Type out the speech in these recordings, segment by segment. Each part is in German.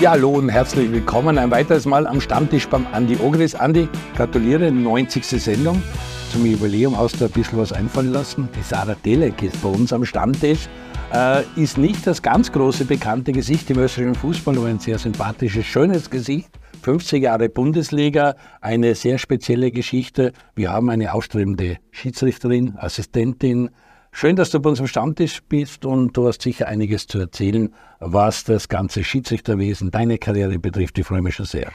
Ja, hallo und herzlich willkommen ein weiteres Mal am Stammtisch beim Andi Ogris. Andi, gratuliere, 90. Sendung. Zum Jubiläum hast du ein bisschen was einfallen lassen. Die Sarah Delek ist bei uns am Stammtisch. Äh, ist nicht das ganz große bekannte Gesicht im österreichischen Fußball, aber ein sehr sympathisches, schönes Gesicht. 50 Jahre Bundesliga, eine sehr spezielle Geschichte. Wir haben eine aufstrebende Schiedsrichterin, Assistentin, Schön, dass du bei uns am Stammtisch bist und du hast sicher einiges zu erzählen, was das ganze Schiedsrichterwesen, deine Karriere betrifft. Ich freue mich schon sehr.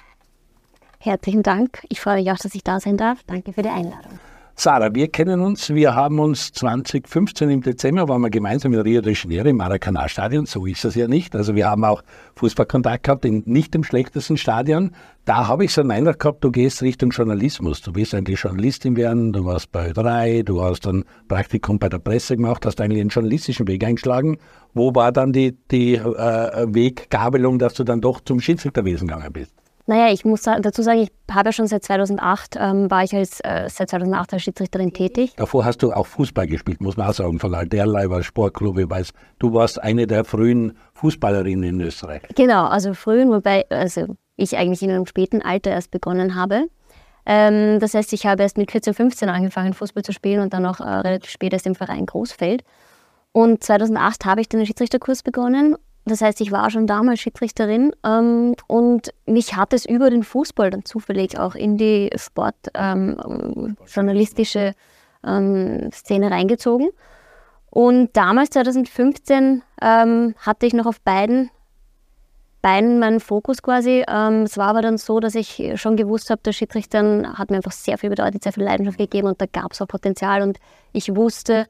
Herzlichen Dank. Ich freue mich auch, dass ich da sein darf. Danke für die Einladung. Sarah, wir kennen uns. Wir haben uns 2015 im Dezember, waren wir gemeinsam in Rio de Janeiro im Maracanã-Stadion. So ist es ja nicht. Also wir haben auch Fußballkontakt gehabt in nicht dem schlechtesten Stadion. Da habe ich so einen Eindruck gehabt, du gehst Richtung Journalismus. Du willst eigentlich Journalistin werden. Du warst bei 3, du hast dann Praktikum bei der Presse gemacht, hast eigentlich einen journalistischen Weg eingeschlagen. Wo war dann die, die äh, Weggabelung, dass du dann doch zum Schiedsrichterwesen gegangen bist? Naja, ich muss dazu sagen, ich habe ja schon seit 2008, ähm, war ich als, äh, seit 2008 als Schiedsrichterin tätig. Davor hast du auch Fußball gespielt, muss man auch sagen, von Alderleiber Sportklub. Ich weiß, du warst eine der frühen Fußballerinnen in Österreich. Genau, also frühen, wobei also ich eigentlich in einem späten Alter erst begonnen habe. Ähm, das heißt, ich habe erst mit 14, 15 angefangen, Fußball zu spielen und dann auch äh, relativ spät erst im Verein Großfeld. Und 2008 habe ich den Schiedsrichterkurs begonnen das heißt, ich war schon damals Schiedsrichterin ähm, und mich hat es über den Fußball dann zufällig auch in die sportjournalistische ähm, ähm, Szene reingezogen. Und damals, 2015, ähm, hatte ich noch auf beiden Beinen meinen Fokus quasi. Ähm, es war aber dann so, dass ich schon gewusst habe, der Schiedsrichter hat mir einfach sehr viel bedeutet, sehr viel Leidenschaft gegeben und da gab es auch Potenzial und ich wusste,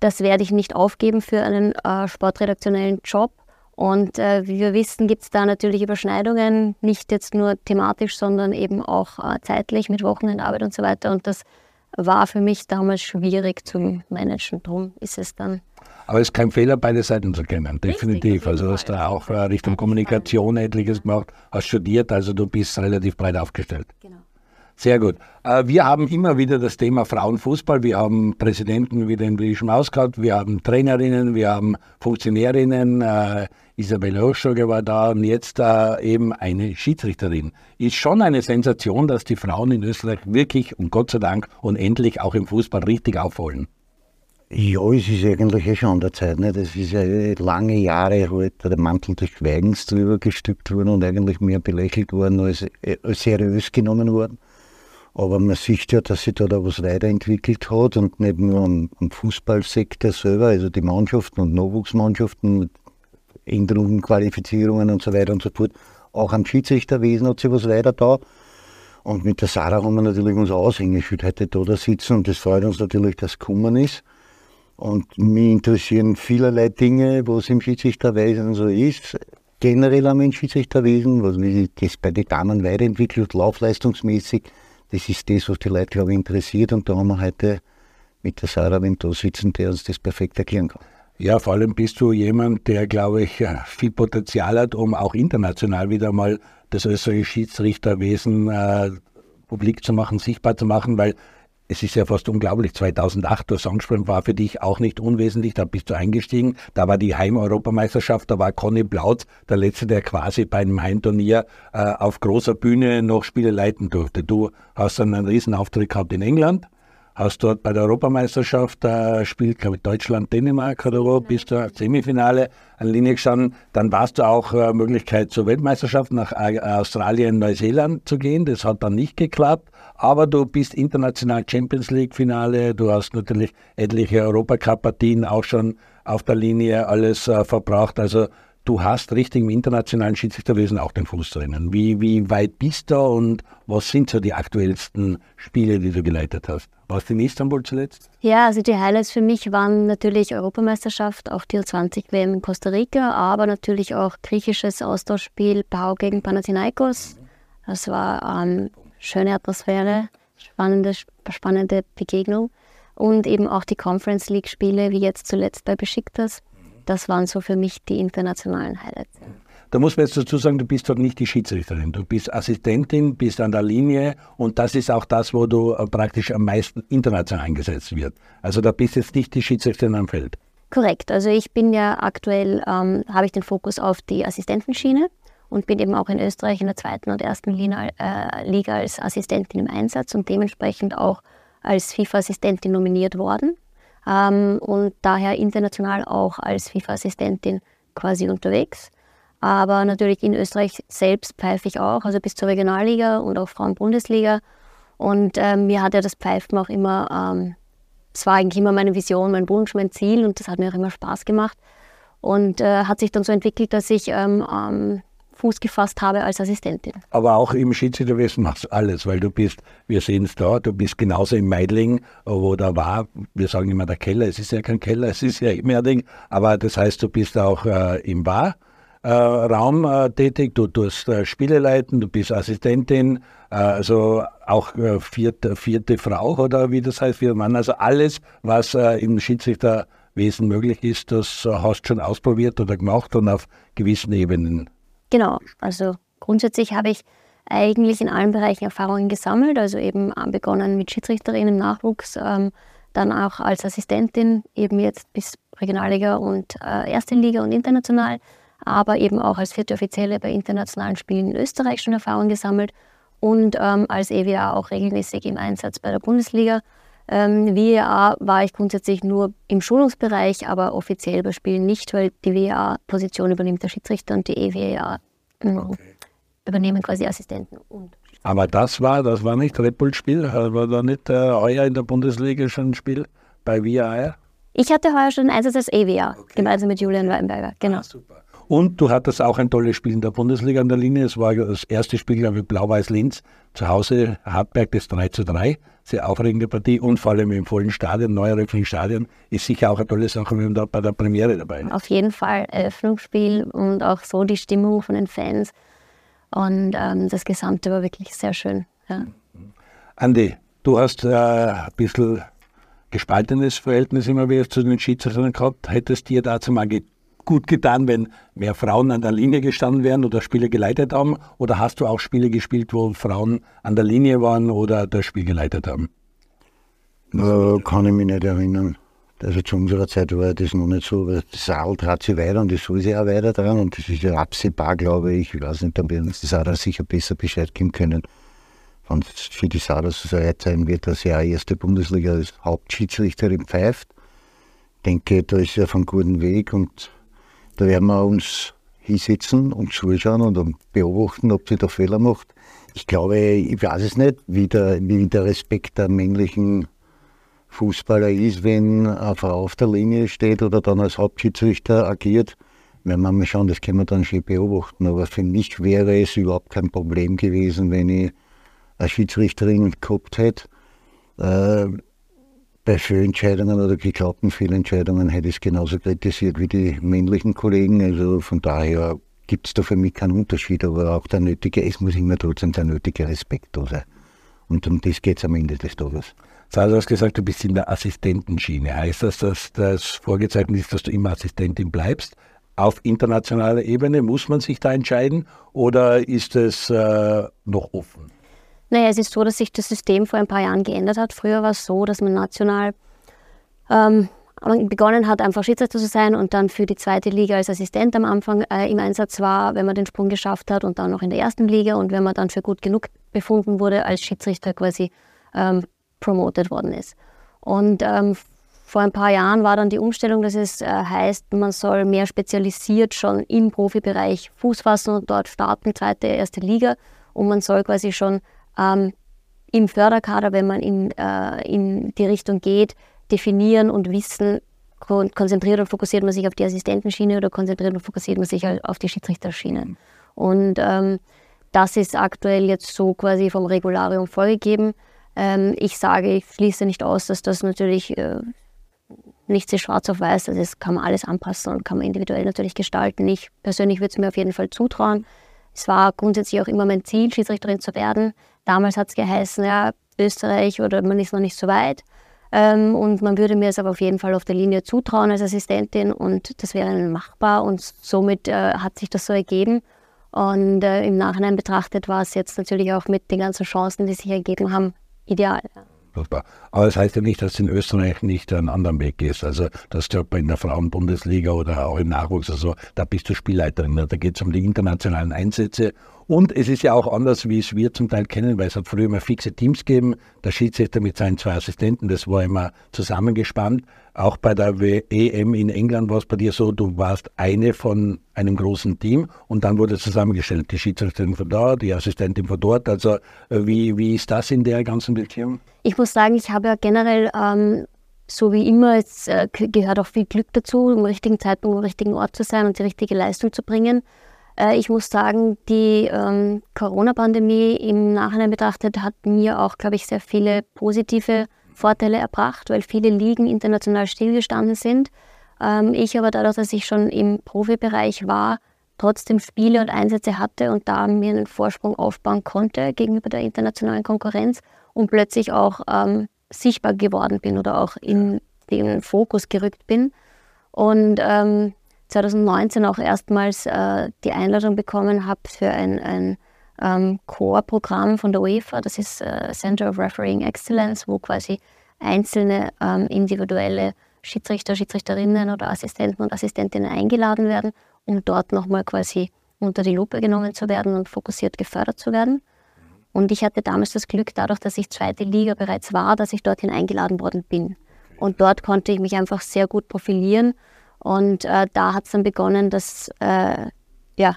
das werde ich nicht aufgeben für einen äh, sportredaktionellen Job. Und äh, wie wir wissen, gibt es da natürlich Überschneidungen, nicht jetzt nur thematisch, sondern eben auch äh, zeitlich mit Wochenendarbeit und so weiter. Und das war für mich damals schwierig zu managen. Darum ist es dann. Aber es ist kein Fehler, beide Seiten zu kennen, definitiv. Richtig, also hast du auch äh, Richtung Kommunikation etliches gemacht, hast studiert, also du bist relativ breit aufgestellt. Genau. Sehr gut. Äh, wir haben immer wieder das Thema Frauenfußball. Wir haben Präsidenten wie den Schmaus gehabt, wir haben Trainerinnen, wir haben Funktionärinnen. Äh, Isabel Hochschoger war da und jetzt äh, eben eine Schiedsrichterin. Ist schon eine Sensation, dass die Frauen in Österreich wirklich und Gott sei Dank und endlich auch im Fußball richtig aufholen. Ja, es ist eigentlich eh schon an der Zeit. Ne? Das ist ja lange Jahre halt der Mantel des Schweigens drüber gestülpt worden und eigentlich mehr belächelt worden als seriös genommen worden. Aber man sieht ja, dass sich da, da was weiterentwickelt hat und nicht nur am, am Fußballsektor selber, also die Mannschaften und Nachwuchsmannschaften mit Änderungen, Qualifizierungen und so weiter und so fort. Auch am Schiedsrichterwesen hat sich was weiter da. Und mit der Sarah haben wir natürlich unser Aushängeschild heute da, da sitzen und das freut uns natürlich, dass es gekommen ist. Und mich interessieren vielerlei Dinge, was im Schiedsrichterwesen so ist. Generell am Schiedsrichterwesen, was sich das bei den Damen weiterentwickelt, laufleistungsmäßig das ist das, was die Leute, glaube ich, interessiert. Und da haben wir heute mit der Sarah da sitzen, der uns das perfekt erklären kann. Ja, vor allem bist du jemand, der, glaube ich, viel Potenzial hat, um auch international wieder mal das österreichische Schiedsrichterwesen äh, publik zu machen, sichtbar zu machen, weil es ist ja fast unglaublich. 2008, du hast angesprochen, war für dich auch nicht unwesentlich. Da bist du eingestiegen. Da war die Heim-Europameisterschaft. Da war Conny Blaut der Letzte, der quasi bei einem Heimturnier äh, auf großer Bühne noch Spiele leiten durfte. Du hast dann einen Riesenauftritt gehabt in England. Hast dort bei der Europameisterschaft äh, spielt, glaube ich, Deutschland, Dänemark oder wo, bist du Semifinale an Linie gestanden. Dann warst du auch äh, Möglichkeit zur Weltmeisterschaft nach Australien, Neuseeland zu gehen. Das hat dann nicht geklappt aber du bist international Champions League Finale, du hast natürlich etliche Europacup-Partien auch schon auf der Linie alles äh, verbraucht. Also du hast richtig im internationalen Schiedsrichterwesen auch den Fuß drinnen. Wie, wie weit bist du und was sind so die aktuellsten Spiele, die du geleitet hast? Warst du in Istanbul zuletzt? Ja, also die Highlights für mich waren natürlich Europameisterschaft, auch die 20 WM in Costa Rica, aber natürlich auch griechisches Austauschspiel Pau gegen Panathinaikos. Das war ähm, schöne Atmosphäre, spannende, spannende Begegnung. Und eben auch die Conference League-Spiele, wie jetzt zuletzt bei Besiktas. Das waren so für mich die internationalen Highlights. Da muss man jetzt dazu sagen, du bist dort nicht die Schiedsrichterin. Du bist Assistentin, bist an der Linie und das ist auch das, wo du äh, praktisch am meisten international eingesetzt wird. Also da bist jetzt nicht die Schiedsrichterin am Feld. Korrekt. Also ich bin ja aktuell, ähm, habe ich den Fokus auf die Assistentenschiene und bin eben auch in Österreich in der zweiten und ersten Liga, äh, Liga als Assistentin im Einsatz und dementsprechend auch als FIFA-Assistentin nominiert worden ähm, und daher international auch als FIFA-Assistentin quasi unterwegs. Aber natürlich in Österreich selbst pfeife ich auch, also bis zur Regionalliga und auch Frauen-Bundesliga. Und ähm, mir hat ja das Pfeifen auch immer, ähm, es war eigentlich immer meine Vision, mein Wunsch, mein Ziel und das hat mir auch immer Spaß gemacht. Und äh, hat sich dann so entwickelt, dass ich ähm, Fuß gefasst habe als Assistentin. Aber auch im Schiedsrichterwesen machst du alles, weil du bist, wir sehen es da, du bist genauso im Meidling, wo da war, wir sagen immer der Keller, es ist ja kein Keller, es ist ja im Erding, aber das heißt, du bist auch äh, im Bar. Äh, Raum äh, tätig, du tust äh, Spiele leiten, du bist Assistentin, also auch vierte, vierte Frau oder wie das heißt, vierter Mann, also alles, was im Schiedsrichterwesen möglich ist, das hast du schon ausprobiert oder gemacht und auf gewissen Ebenen. Genau, also grundsätzlich habe ich eigentlich in allen Bereichen Erfahrungen gesammelt, also eben begonnen mit Schiedsrichterin im Nachwuchs, ähm, dann auch als Assistentin, eben jetzt bis Regionalliga und äh, Erste Liga und international, aber eben auch als vierte Offizielle bei internationalen Spielen in Österreich schon Erfahrungen gesammelt und ähm, als EWA auch regelmäßig im Einsatz bei der Bundesliga. Ähm, WEA war ich grundsätzlich nur im Schulungsbereich, aber offiziell bei Spielen nicht, weil die WEA-Position übernimmt der Schiedsrichter und die EWA ähm, okay. übernehmen quasi Assistenten. Und aber das war, das war nicht Red Bull-Spiel, war da nicht äh, euer in der Bundesliga schon ein Spiel bei WEA? Ich hatte heuer schon einen Einsatz als EWA, okay. gemeinsam mit Julian Weinberger, genau. Ah, super. Und du hattest auch ein tolles Spiel in der Bundesliga an der Linie. Es war das erste Spiel, glaube ich, Blau-Weiß-Linz. Zu Hause Hartberg das 3 zu 3. Sehr aufregende Partie und vor allem im vollen Stadion, neueröffentlichen Stadion, ist sicher auch eine tolle Sache, wenn man da bei der Premiere dabei ist. Auf jeden Fall Eröffnungsspiel und auch so die Stimmung von den Fans. Und ähm, das Gesamte war wirklich sehr schön. Ja. Andi, du hast äh, ein bisschen gespaltenes Verhältnis immer wieder zu den Schiedsrichtern gehabt. Hättest dir dazu mal gut getan, wenn mehr Frauen an der Linie gestanden wären oder Spiele geleitet haben? Oder hast du auch Spiele gespielt, wo Frauen an der Linie waren oder das Spiel geleitet haben? Äh, kann ich mich nicht erinnern. Also zu unserer Zeit war das noch nicht so, weil das Adel trat sich weiter und das soll sich auch weiter dran und das ist ja absehbar, glaube ich. Ich weiß nicht, da werden uns die Sada sicher besser Bescheid geben können. Wenn es für die Sada so weit sein wird, dass sie auch erste Bundesliga als Hauptschiedsrichterin pfeift. Ich denke, da ist ja auf einem guten Weg und da werden wir uns hinsetzen und zuschauen und beobachten, ob sie da Fehler macht. Ich glaube, ich weiß es nicht, wie der, wie der Respekt der männlichen Fußballer ist, wenn eine Frau auf der Linie steht oder dann als Hauptschiedsrichter agiert. Wenn wir mal schauen, das können wir dann schon beobachten. Aber für mich wäre es überhaupt kein Problem gewesen, wenn ich eine Schiedsrichterin gehabt hätte. Äh, bei Fehlentscheidungen oder geglaubten Fehlentscheidungen hätte ich es genauso kritisiert wie die männlichen Kollegen. Also von daher gibt es da für mich keinen Unterschied, aber auch der nötige, es muss immer trotzdem der nötige Respekt da sein. Und um das geht es am Ende des Tages. du hast gesagt, du bist in der Assistentenschiene. Heißt das, dass das vorgezeichnet ist, dass du immer Assistentin bleibst? Auf internationaler Ebene muss man sich da entscheiden oder ist es äh, noch offen? Naja, es ist so, dass sich das System vor ein paar Jahren geändert hat. Früher war es so, dass man national ähm, begonnen hat, einfach Schiedsrichter zu sein und dann für die zweite Liga als Assistent am Anfang äh, im Einsatz war, wenn man den Sprung geschafft hat und dann noch in der ersten Liga und wenn man dann für gut genug befunden wurde, als Schiedsrichter quasi ähm, promoted worden ist. Und ähm, vor ein paar Jahren war dann die Umstellung, dass es äh, heißt, man soll mehr spezialisiert schon im Profibereich Fuß fassen und dort starten, zweite, erste Liga. Und man soll quasi schon ähm, im Förderkader, wenn man in, äh, in die Richtung geht, definieren und wissen, kon konzentriert und fokussiert man sich auf die Assistentenschiene oder konzentriert und fokussiert man sich halt auf die Schiedsrichterschiene. Mhm. Und ähm, das ist aktuell jetzt so quasi vom Regularium vorgegeben. Ähm, ich sage, ich schließe nicht aus, dass das natürlich äh, nichts ist schwarz auf weiß, also das kann man alles anpassen und kann man individuell natürlich gestalten. Ich persönlich würde es mir auf jeden Fall zutrauen. Es war grundsätzlich auch immer mein Ziel, Schiedsrichterin zu werden. Damals hat es geheißen, ja, Österreich oder man ist noch nicht so weit. Ähm, und man würde mir es aber auf jeden Fall auf der Linie zutrauen als Assistentin und das wäre machbar und somit äh, hat sich das so ergeben. Und äh, im Nachhinein betrachtet war es jetzt natürlich auch mit den ganzen Chancen, die sich ergeben haben, ideal. Aber das heißt ja nicht, dass in Österreich nicht einen anderen Weg ist. Also, dass du in der Frauenbundesliga oder auch im Nachwuchs oder so, da bist du Spielleiterin. Da geht es um die internationalen Einsätze und es ist ja auch anders, wie es wir zum Teil kennen, weil es hat früher immer fixe Teams gegeben. Der Schiedsrichter mit seinen zwei Assistenten, das war immer zusammengespannt. Auch bei der EM in England war es bei dir so, du warst eine von einem großen Team und dann wurde zusammengestellt, die Schiedsrichterin von da, die Assistentin von dort. Also äh, wie, wie ist das in der ganzen Beziehung? Ich muss sagen, ich habe ja generell ähm, so wie immer, es äh, gehört auch viel Glück dazu, im richtigen Zeitpunkt am richtigen Ort zu sein und die richtige Leistung zu bringen. Äh, ich muss sagen, die ähm, Corona-Pandemie im Nachhinein betrachtet hat mir auch, glaube ich, sehr viele positive Vorteile erbracht, weil viele Ligen international stillgestanden sind. Ähm, ich aber dadurch, dass ich schon im Profibereich war, trotzdem Spiele und Einsätze hatte und da mir einen Vorsprung aufbauen konnte gegenüber der internationalen Konkurrenz und plötzlich auch ähm, sichtbar geworden bin oder auch in den Fokus gerückt bin. Und ähm, 2019 auch erstmals äh, die Einladung bekommen habe für ein, ein ähm, Core-Programm von der UEFA. Das ist äh, Center of Refereeing Excellence, wo quasi einzelne ähm, individuelle Schiedsrichter, Schiedsrichterinnen oder Assistenten und Assistentinnen eingeladen werden, um dort nochmal quasi unter die Lupe genommen zu werden und fokussiert gefördert zu werden. Und ich hatte damals das Glück, dadurch, dass ich zweite Liga bereits war, dass ich dorthin eingeladen worden bin. Und dort konnte ich mich einfach sehr gut profilieren und äh, da hat es dann begonnen, dass, äh, ja,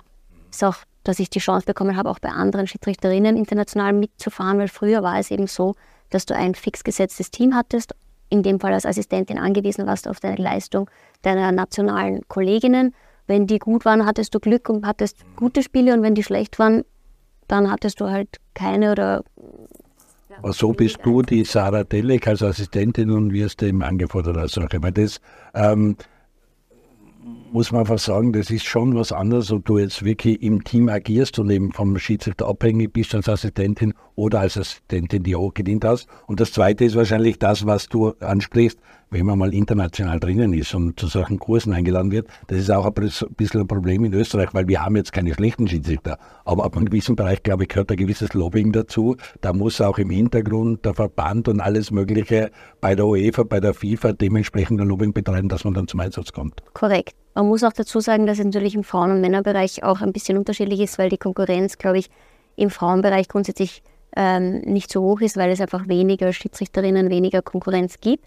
ist auch, dass ich die Chance bekommen habe, auch bei anderen Schiedsrichterinnen international mitzufahren, weil früher war es eben so, dass du ein fix gesetztes Team hattest, in dem Fall als Assistentin angewiesen warst auf deine Leistung deiner nationalen Kolleginnen. Wenn die gut waren, hattest du Glück und hattest gute Spiele und wenn die schlecht waren, dann hattest du halt keine oder aber so bist du die Sarah Delek als Assistentin und wirst eben angefordert als solche. Weil das, ähm, Mm. Muss man einfach sagen, das ist schon was anderes, ob du jetzt wirklich im Team agierst und eben vom Schiedsrichter abhängig bist als Assistentin oder als Assistentin, die hochgedient hast. Und das Zweite ist wahrscheinlich das, was du ansprichst, wenn man mal international drinnen ist und zu solchen Kursen eingeladen wird. Das ist auch ein bisschen ein Problem in Österreich, weil wir haben jetzt keine schlechten Schiedsrichter. Aber ab einem gewissen Bereich, glaube ich, gehört ein gewisses Lobbying dazu. Da muss auch im Hintergrund der Verband und alles Mögliche bei der UEFA, bei der FIFA dementsprechend ein Lobbying betreiben, dass man dann zum Einsatz kommt. Korrekt. Man muss auch dazu sagen, dass es natürlich im Frauen- und Männerbereich auch ein bisschen unterschiedlich ist, weil die Konkurrenz, glaube ich, im Frauenbereich grundsätzlich ähm, nicht so hoch ist, weil es einfach weniger Schiedsrichterinnen, weniger Konkurrenz gibt.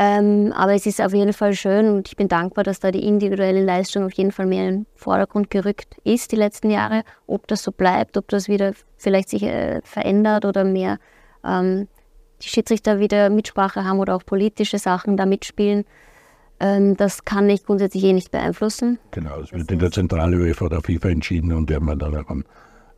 Ähm, aber es ist auf jeden Fall schön und ich bin dankbar, dass da die individuelle Leistung auf jeden Fall mehr in den Vordergrund gerückt ist die letzten Jahre. Ob das so bleibt, ob das wieder vielleicht sich äh, verändert oder mehr ähm, die Schiedsrichter wieder Mitsprache haben oder auch politische Sachen da mitspielen, das kann ich grundsätzlich eh nicht beeinflussen. Genau, es wird in der Zentrale UEFA oder FIFA entschieden und werden wir dann daran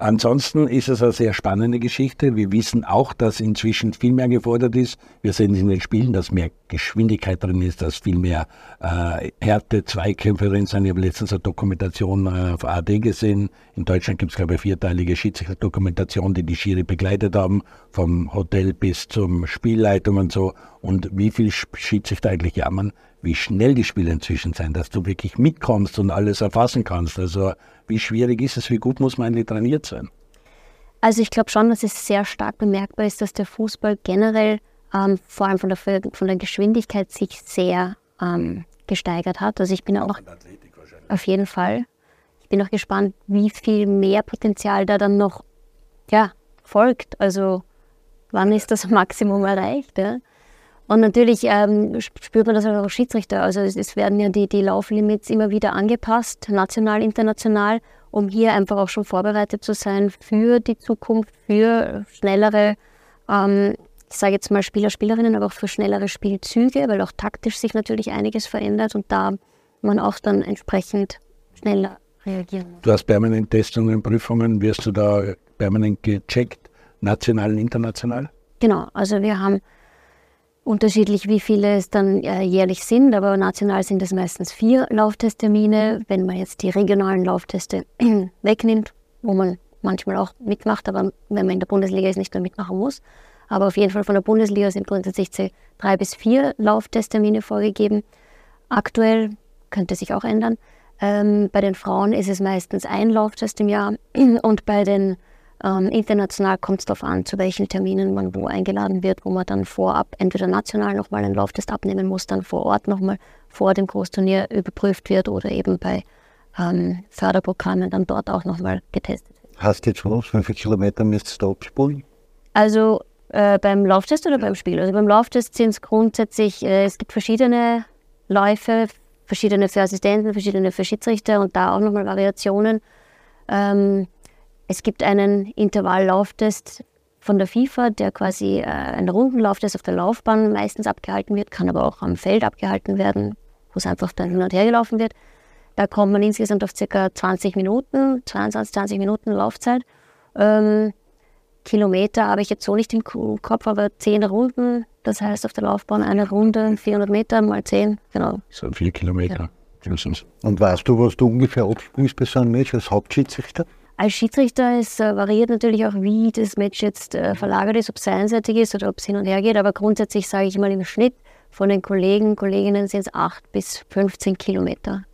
Ansonsten ist es eine sehr spannende Geschichte. Wir wissen auch, dass inzwischen viel mehr gefordert ist. Wir sehen es in den Spielen, dass mehr Geschwindigkeit drin ist, dass viel mehr äh, Härte, Zweikämpfe drin sind. Ich habe letztens eine Dokumentation äh, auf AD gesehen. In Deutschland gibt es, glaube ich, vierteilige Schiedsrichter-Dokumentation, die die Schiri begleitet haben, vom Hotel bis zum Spielleitung und so. Und wie viel Schiedsrichter eigentlich jammern, wie schnell die Spiele inzwischen sind, dass du wirklich mitkommst und alles erfassen kannst. Also wie schwierig ist es, wie gut muss man eigentlich trainiert sein? Also ich glaube schon, dass es sehr stark bemerkbar ist, dass der Fußball generell ähm, vor allem von der, von der Geschwindigkeit sich sehr ähm, gesteigert hat. Also ich bin auch, auch auf jeden Fall. Ich bin auch gespannt, wie viel mehr Potenzial da dann noch ja, folgt. Also wann ist das Maximum erreicht? Ja? Und natürlich ähm, spürt man das auch als Schiedsrichter. Also es, es, werden ja die, die Lauflimits immer wieder angepasst, national, international, um hier einfach auch schon vorbereitet zu sein für die Zukunft, für schnellere, ähm, ich sage jetzt mal Spieler, Spielerinnen, aber auch für schnellere Spielzüge, weil auch taktisch sich natürlich einiges verändert und da man auch dann entsprechend schneller reagieren muss. Du hast permanent Testungen, und Prüfungen, wirst du da permanent gecheckt, national und international? Genau, also wir haben unterschiedlich, wie viele es dann äh, jährlich sind, aber national sind es meistens vier Lauftesttermine. Wenn man jetzt die regionalen Laufteste wegnimmt, wo man manchmal auch mitmacht, aber wenn man in der Bundesliga ist, nicht mehr mitmachen muss. Aber auf jeden Fall von der Bundesliga sind grundsätzlich drei bis vier Lauftesttermine vorgegeben. Aktuell könnte sich auch ändern. Ähm, bei den Frauen ist es meistens ein Lauftest im Jahr und bei den Ähm, international kommt es darauf an, zu welchen Terminen man wo eingeladen wird, wo man dann vorab entweder national nochmal einen Lauftest abnehmen muss, dann vor Ort nochmal vor dem Großturnier überprüft wird oder eben bei ähm, Förderprogrammen dann dort auch nochmal getestet wird. Hast du jetzt was? Wie viele Kilometer müsstest du abspulen? Also äh, beim Lauftest oder beim Spiel? Also beim Lauftest sind es grundsätzlich, äh, es gibt verschiedene Läufe, verschiedene für Assistenten, verschiedene für Schiedsrichter und da auch nochmal Variationen. Ähm, es gibt einen Intervalllauftest von der FIFA, der quasi äh, ein Rundenlauftest auf der Laufbahn meistens abgehalten wird, kann aber auch am Feld abgehalten werden, wo es einfach dann hin und her gelaufen wird. Da kommt man insgesamt auf ca. 20 Minuten, 22, 20 Minuten Laufzeit. Ähm, Kilometer habe ich jetzt so nicht im Kopf, aber 10 Runden, das heißt auf der Laufbahn eine Runde, 400 Meter mal 10, genau. So vier Kilometer. Ja. Und weißt du, was du ungefähr abspielst bei so einem Match als Hauptschiedsrichter? Als Schiedsrichter ist, äh, variiert natürlich auch, wie das Match jetzt äh, verlagert ist, ob es einseitig ist oder ob es hin und her geht. Aber grundsätzlich sage ich mal im Schnitt von den Kollegen, Kolleginnen sind es 8 bis 15 Kilometer.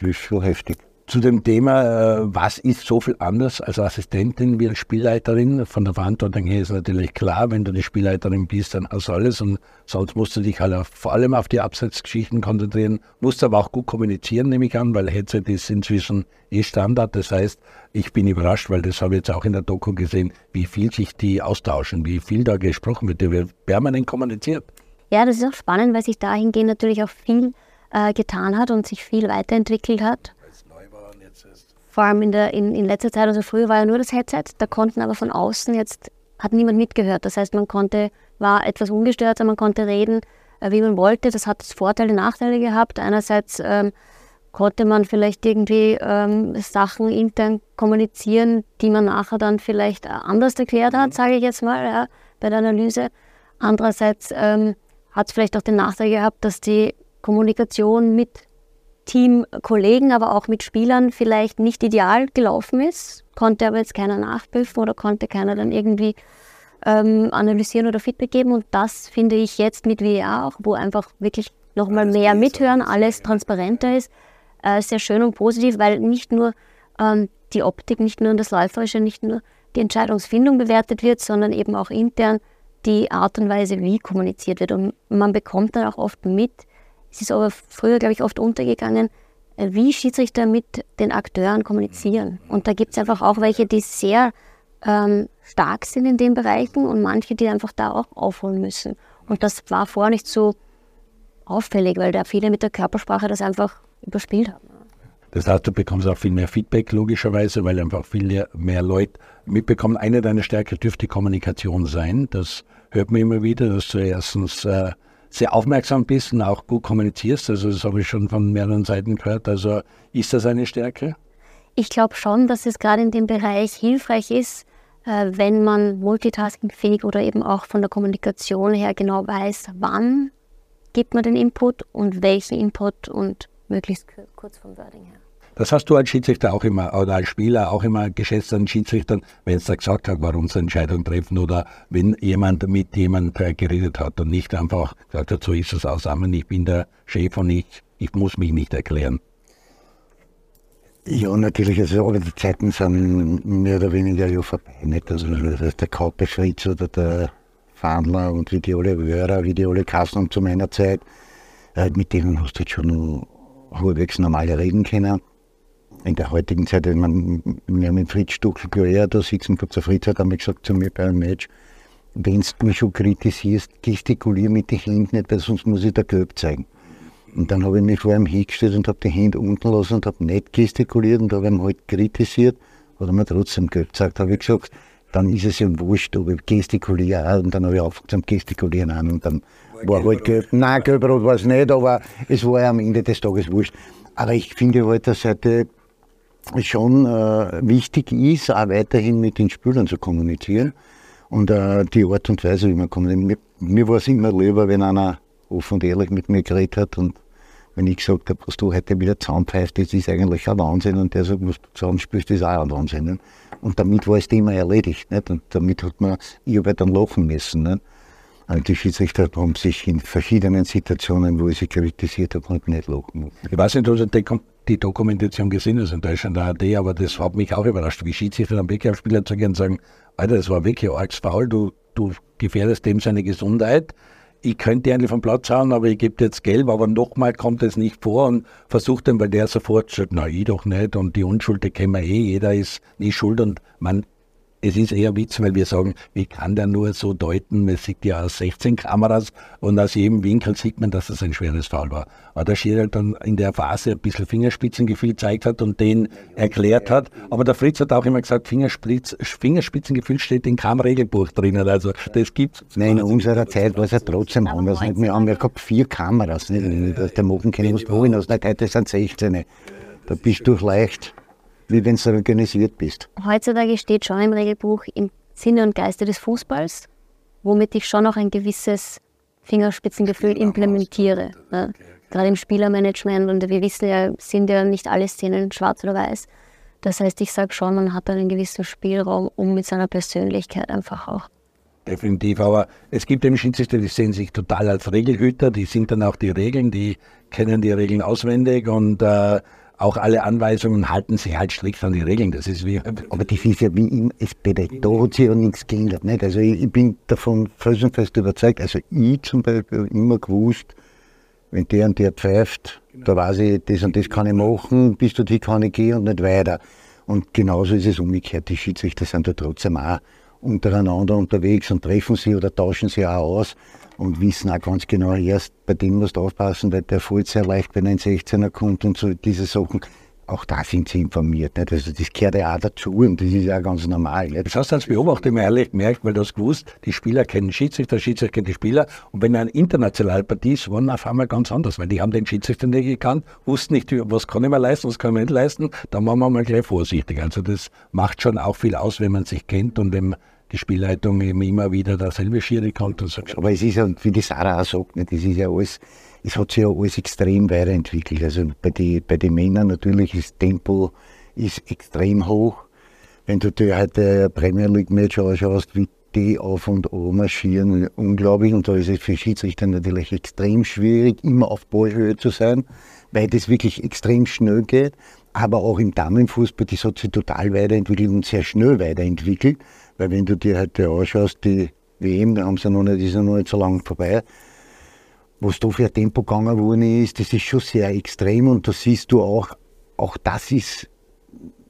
Das ist schon heftig. Zu dem Thema, äh, was ist so viel anders als Assistentin wie als Spielleiterin? Von der Verantwortung her ist natürlich klar, wenn du die Spielleiterin bist, dann hast du alles und sonst musst du dich halt auf, vor allem auf die Abseitsgeschichten konzentrieren, musst aber auch gut kommunizieren, nehme ich an, weil Headset ist inzwischen eh Standard. Das heißt, ich bin überrascht, weil das habe ich jetzt auch in der Doku gesehen, wie viel sich die austauschen, wie viel da gesprochen wird, da wird permanent kommuniziert. Ja, das ist auch spannend, weil sich dahingehend natürlich auch viel äh, getan hat und sich viel weiterentwickelt hat. Vor allem in, der, in, in letzter Zeit, also früher war ja nur das Headset, da konnten aber von außen jetzt, hat niemand mitgehört. Das heißt, man konnte, war etwas ungestörter, man konnte reden, äh, wie man wollte. Das hat Vorteile, Nachteile gehabt. Einerseits ähm, konnte man vielleicht irgendwie ähm, Sachen intern kommunizieren, die man nachher dann vielleicht anders erklärt hat, sage ich jetzt mal, ja, bei der Analyse. Andererseits ähm, hat es vielleicht auch den Nachteil gehabt, dass die Kommunikation mit Teamkollegen, aber auch mit Spielern vielleicht nicht ideal gelaufen ist, konnte aber jetzt keiner nachprüfen oder konnte keiner dann irgendwie ähm, analysieren oder Feedback geben. Und das finde ich jetzt mit VR auch, wo einfach wirklich nochmal mehr mithören, alles transparenter ist, äh, sehr schön und positiv, weil nicht nur ähm, die Optik, nicht nur das Läuferische, nicht nur die Entscheidungsfindung bewertet wird, sondern eben auch intern die Art und Weise, wie kommuniziert wird. Und man bekommt dann auch oft mit, es ist aber früher, glaube ich, oft untergegangen, äh, wie Schiedsrichter mit den Akteuren kommunizieren. Und da gibt es einfach auch welche, die sehr ähm, stark sind in den Bereichen und manche, die einfach da auch aufholen müssen. Und das war vorher nicht so auffällig, weil da viele mit der Körpersprache das einfach überspielt haben. Das heißt, du bekommst auch viel mehr Feedback, logischerweise, weil einfach viel mehr Leute mitbekommen. Eine deiner Stärke dürfte Kommunikation sein. Das hört man immer wieder, dass du erstens äh, sehr aufmerksam bist und auch gut kommunizierst. Also das habe ich schon von mehreren Seiten gehört. Also ist das eine Stärke? Ich glaube schon, dass es gerade in dem Bereich hilfreich ist, äh, wenn man multitaskingfähig oder eben auch von der Kommunikation her genau weiß, wann gibt man den Input und welchen Input und möglichst kurz vom Wording her. Das hast du als Schiedsrichter auch immer, oder als Spieler auch immer geschätzt an Schiedsrichtern, wenn es da gesagt hat, warum sie Entscheidung treffen oder wenn jemand mit jemandem geredet hat und nicht einfach gesagt hat, so ist es zusammen, ich bin der Chef und ich, ich muss mich nicht erklären. Ja, natürlich, also alle die Zeiten sind mehr oder weniger ja vorbei. Nicht? Also der Kaupe Fritz oder der Fandler und wie die alle Wörer, wie die alle Kassen zu meiner Zeit, äh, mit denen hast du jetzt schon halbwegs normal reden können in der heutigen Zeit, wenn man, wir haben mit Fritz Stuckel da sitzen, gehabt, der Fritz hat einmal gesagt zu mir bei einem Match, wenn du mich schon kritisierst, gestikulier mit den Händen nicht, weil sonst muss ich dir gelb zeigen. Und dann habe ich mich vor ihm hingestellt und habe die Hände unten lassen und habe nicht gestikuliert und habe ihn halt kritisiert, hat er mir trotzdem gelb gezeigt. habe ich gesagt, dann ist es ja wurscht, ob ich gestikuliere auch. Und dann habe ich aufgehört zum Gestikulieren an und dann war, war halt gelb. Nein, gelb-rot war es nicht, aber es war ja am Ende des Tages wurscht. Aber ich finde halt, dass heute schon äh, wichtig ist, auch weiterhin mit den Spielern zu kommunizieren. Und äh, die Art und Weise, wie man kommuniziert. Mir, mir war es immer lieber, wenn einer offen und ehrlich mit mir geredet hat und wenn ich gesagt habe, was du heute wieder zusammenpfeifst, das ist eigentlich ein Wahnsinn und der sagt, was du zusammenspielst, ist auch ein Wahnsinn. Nicht? Und damit war das Thema erledigt. Nicht? Und damit hat man, ich habe dann lachen müssen. Nicht? Also die Schiedsrichter haben sich in verschiedenen Situationen, wo ich sie kritisiert habe, halt nicht lachen müssen. Ich weiß nicht, also die die Dokumentation gesehen, also in Deutschland der AD, aber das hat mich auch überrascht, wie Schiedsrichter dann wirklich auf Spieler zu gehen und sagen, Alter, das war wirklich ein arges Foul, du, du gefährdest dem seine Gesundheit. Ich könnte eigentlich vom Platz hauen, aber ich gebe jetzt Gelb, aber nochmal kommt es nicht vor und versucht dann, weil der sofort sagt, na, ich doch nicht und die Unschuld, die kennen wir eh, jeder ist nie schuld und man es ist eher Witz, weil wir sagen, wie kann der nur so deuten? Man sieht ja aus 16 Kameras und aus jedem Winkel sieht man, dass das ein schweres Foul war. Aber der Schiri halt dann in der Phase ein bisschen Fingerspitzengefühl gezeigt hat und den erklärt hat. Aber der Fritz hat auch immer gesagt, Fingerspitz, Fingerspitzengefühl steht in keinem Regelbuch drinnen. Also das gibt's. Nein, in unserer Zeit war es ja trotzdem anders. Nicht? Wir haben ja gehabt vier Kameras. Nicht? Der machen keine, was du wohin hast. Heute sind 16. Da bist du leicht wie wenn du organisiert bist. Heutzutage steht schon im Regelbuch im Sinne und Geiste des Fußballs, womit ich schon auch ein gewisses Fingerspitzengefühl implementiere. Ne? Gerade im Spielermanagement und wir wissen ja, sind ja nicht alle Szenen schwarz oder weiß. Das heißt, ich sage schon, man hat einen gewissen Spielraum, um mit seiner Persönlichkeit einfach auch. Definitiv, aber es gibt eben Schiedsrichter, die sehen sich total als Regelhüter, die sind dann auch die Regeln, die kennen die Regeln auswendig und äh, auch alle Anweisungen halten sich halt strikt an die Regeln. Das ist wie. Aber das ist ja wie im SPD. Da hat sich ja nichts geändert. Nicht? Also ich, ich bin davon felsenfest überzeugt. Also ich zum Beispiel immer gewusst, wenn der und der pfeift, da weiß ich, das und das kann ich machen, bis du die kann ich gehen und nicht weiter. Und genauso ist es umgekehrt. Die Schiedsrichter sind da trotzdem auch untereinander unterwegs und treffen sie oder tauschen sie auch aus und wissen auch ganz genau, erst bei dem musst du aufpassen, weil der fällt sehr leicht, wenn ein 16er kommt und so diese Sachen. Auch da sind sie informiert. Nicht? Also das gehört ja auch dazu und das ist ja ganz normal. Nicht? Das hast du als Beobachter immer ehrlich gemerkt, weil du hast gewusst, die Spieler kennen Schiedsrichter, Schiedsrichter kennen die Spieler. Und wenn eine internationale Partie ist, waren auf einmal ganz anders, weil die haben den Schiedsrichter nicht gekannt, wussten nicht, was kann ich mir leisten, was kann ich mir nicht leisten. Da waren wir mal gleich vorsichtig. Also das macht schon auch viel aus, wenn man sich kennt und wenn die Spielleitung eben immer wieder dasselbe Schiri kommt. Und sagt, Aber es ist ja, wie die Sarah auch sagt, das ist ja alles, es hat sich ja alles extrem weiterentwickelt. Also bei den bei die Männern natürlich das Tempo ist extrem hoch. Wenn du dir heute Premier League Match anschaust, wie die auf und an marschieren, unglaublich. Und da ist es für Schiedsrichter natürlich extrem schwierig, immer auf Ballhöhe zu sein, weil das wirklich extrem schnell geht. Aber auch im Damenfußball, das hat sich total weiterentwickelt und sehr schnell weiterentwickelt. Weil wenn du dir heute anschaust, die WM, da haben sie noch nicht, ist noch nicht so lange vorbei, was da für ein Tempo gegangen worden ist, das ist schon sehr extrem und da siehst du auch, auch das ist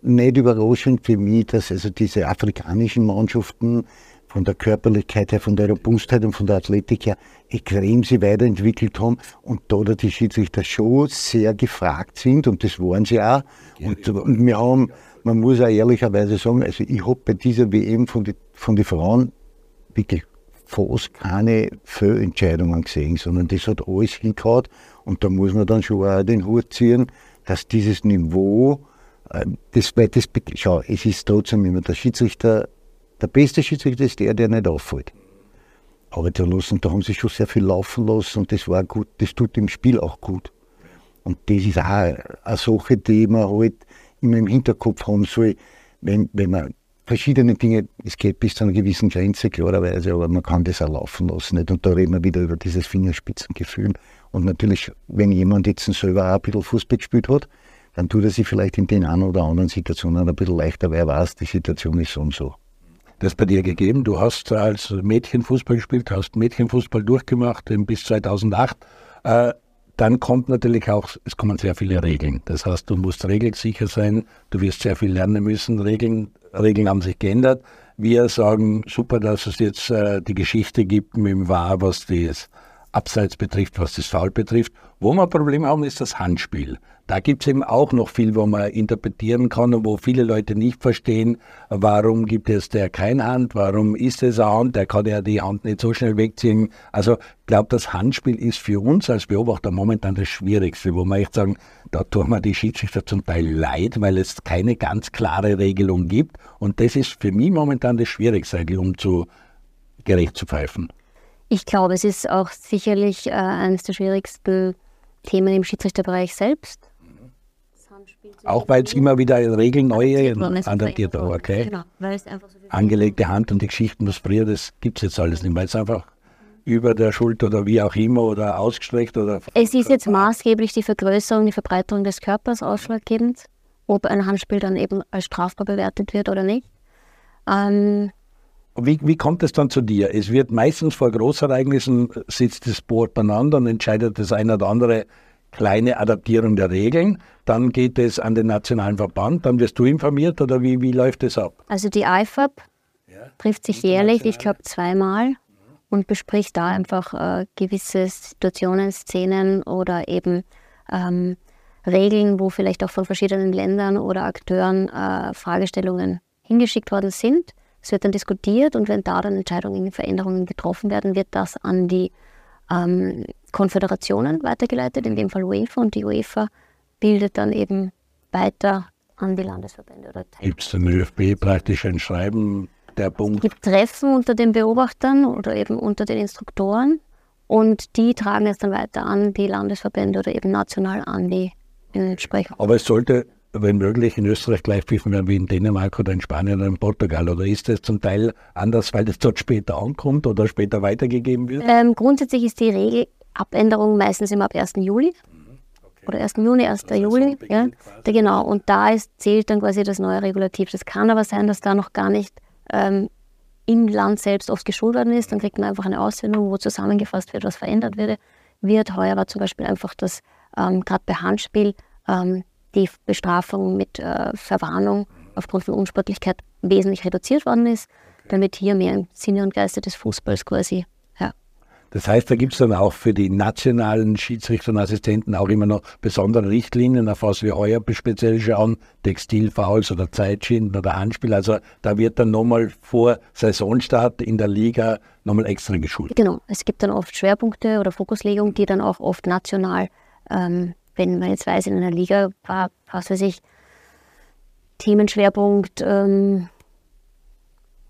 nicht überraschend für mich, dass also diese afrikanischen Mannschaften von der Körperlichkeit her, von der Robustheit und von der Athletik her extrem sie weiterentwickelt haben und da die Schiedsrichter schon sehr gefragt sind und das waren sie auch. Und, und wir haben man muss auch ehrlicherweise sagen, also ich habe bei dieser WM von den von die Frauen wirklich fast keine Fehlentscheidungen gesehen, sondern das hat alles hingehauen. Und da muss man dann schon auch den Hut ziehen, dass dieses Niveau, äh, das, das, schau, es ist trotzdem immer der Schiedsrichter, der beste Schiedsrichter ist der, der nicht auffällt. Aber da, lassen, da haben sie schon sehr viel laufen lassen und das war gut, das tut dem Spiel auch gut. Und das ist auch eine Sache, die man halt immer im Hinterkopf haben soll, wenn, wenn man verschiedene Dinge, es geht bis zu einer gewissen Grenze, klarerweise, aber man kann das auch laufen lassen. Nicht? Und da reden wir wieder über dieses Fingerspitzengefühl. Und natürlich, wenn jemand jetzt selber auch ein bisschen Fußball gespielt hat, dann tut er sich vielleicht in den einen oder anderen Situationen ein bisschen leichter, weil er weiß, die Situation ist so und so. Das bei dir gegeben. Du hast als Mädchen Fußball gespielt, hast Mädchenfußball durchgemacht bis 2008. Äh, dann kommt natürlich auch, es kommen sehr viele Regeln. Das heißt, du musst regelsicher sein, du wirst sehr viel lernen müssen. Regeln, Regeln haben sich geändert. Wir sagen, super, dass es jetzt äh, die Geschichte gibt mit dem War, was das Abseits betrifft, was das Foul betrifft. Wo wir ein Problem haben, ist das Handspiel. Da gibt es eben auch noch viel, wo man interpretieren kann und wo viele Leute nicht verstehen, warum gibt es der keine Hand, warum ist es eine Hand, der kann ja die Hand nicht so schnell wegziehen. Also ich glaube, das Handspiel ist für uns als Beobachter momentan das Schwierigste, wo man echt sagen, da tun wir die Schiedsrichter zum Teil leid, weil es keine ganz klare Regelung gibt. Und das ist für mich momentan das Schwierigste, um zu gerecht zu pfeifen. Ich glaube, es ist auch sicherlich äh, eines der schwierigsten Themen im Schiedsrichterbereich selbst auch weil es immer wieder Regeln neue adaptiert werden. Okay. Genau, so Angelegte Hand und die Geschichten, was früher, das gibt es jetzt alles nicht, weil es einfach über der Schulter oder wie auch immer oder ausgestreckt oder. Es ist jetzt maßgeblich die Vergrößerung, die Verbreiterung des Körpers ausschlaggebend, ob ein Handspiel dann eben als strafbar bewertet wird oder nicht. Ähm, wie, wie kommt es dann zu dir? Es wird meistens vor Großereignissen sitzt das Board beieinander und entscheidet das eine oder andere kleine Adaptierung der Regeln. Dann geht es an den nationalen Verband, dann wirst du informiert oder wie, wie läuft das ab? Also die IFAB ja, trifft sich jährlich, ich glaube zweimal, und bespricht da einfach äh, gewisse Situationen, Szenen oder eben ähm, Regeln, wo vielleicht auch von verschiedenen Ländern oder Akteuren äh, Fragestellungen hingeschickt worden sind. Es wird dann diskutiert und wenn da dann Entscheidungen, Veränderungen getroffen werden, wird das an die ähm, Konföderationen weitergeleitet, in dem Fall UEFA und die UEFA bildet dann eben weiter an die Landesverbände. Gibt es den ÖFB praktisch ein Schreiben, der Punkt? Es gibt Treffen unter den Beobachtern oder eben unter den Instruktoren und die tragen es dann weiter an die Landesverbände oder eben national an die entsprechenden. Aber es sollte wenn möglich in Österreich gleich pfiffen werden wie in Dänemark oder in Spanien oder in Portugal? Oder ist das zum Teil anders, weil das dort später ankommt oder später weitergegeben wird? Ähm, grundsätzlich ist die Regelabänderung meistens immer ab 1. Juli. Okay. Oder 1. Juni, 1. Das Juli. Ja, da, genau. Und da ist, zählt dann quasi das neue Regulativ. Das kann aber sein, dass da noch gar nicht ähm, im Land selbst oft geschult worden ist. Dann kriegt man einfach eine Aussendung, wo zusammengefasst wird, was verändert wird. wird. Heuer war zum Beispiel einfach das, ähm, gerade bei Handspiel, ähm, die Bestrafung mit äh, Verwarnung aufgrund von Unsportlichkeit wesentlich reduziert worden ist, damit hier mehr im Sinne und Geiste des Fußballs quasi ja. Das heißt, da gibt es dann auch für die nationalen Schiedsrichter und Assistenten auch immer noch besondere Richtlinien, auf was wir heuer speziell schauen, Textilfouls oder Zeitschinden oder Handspiel. Also da wird dann nochmal vor Saisonstart in der Liga nochmal extra geschult. Genau, es gibt dann oft Schwerpunkte oder Fokuslegungen, die dann auch oft national ähm, wenn man jetzt weiß, in einer Liga war, was weiß ich, Themenschwerpunkt, ähm,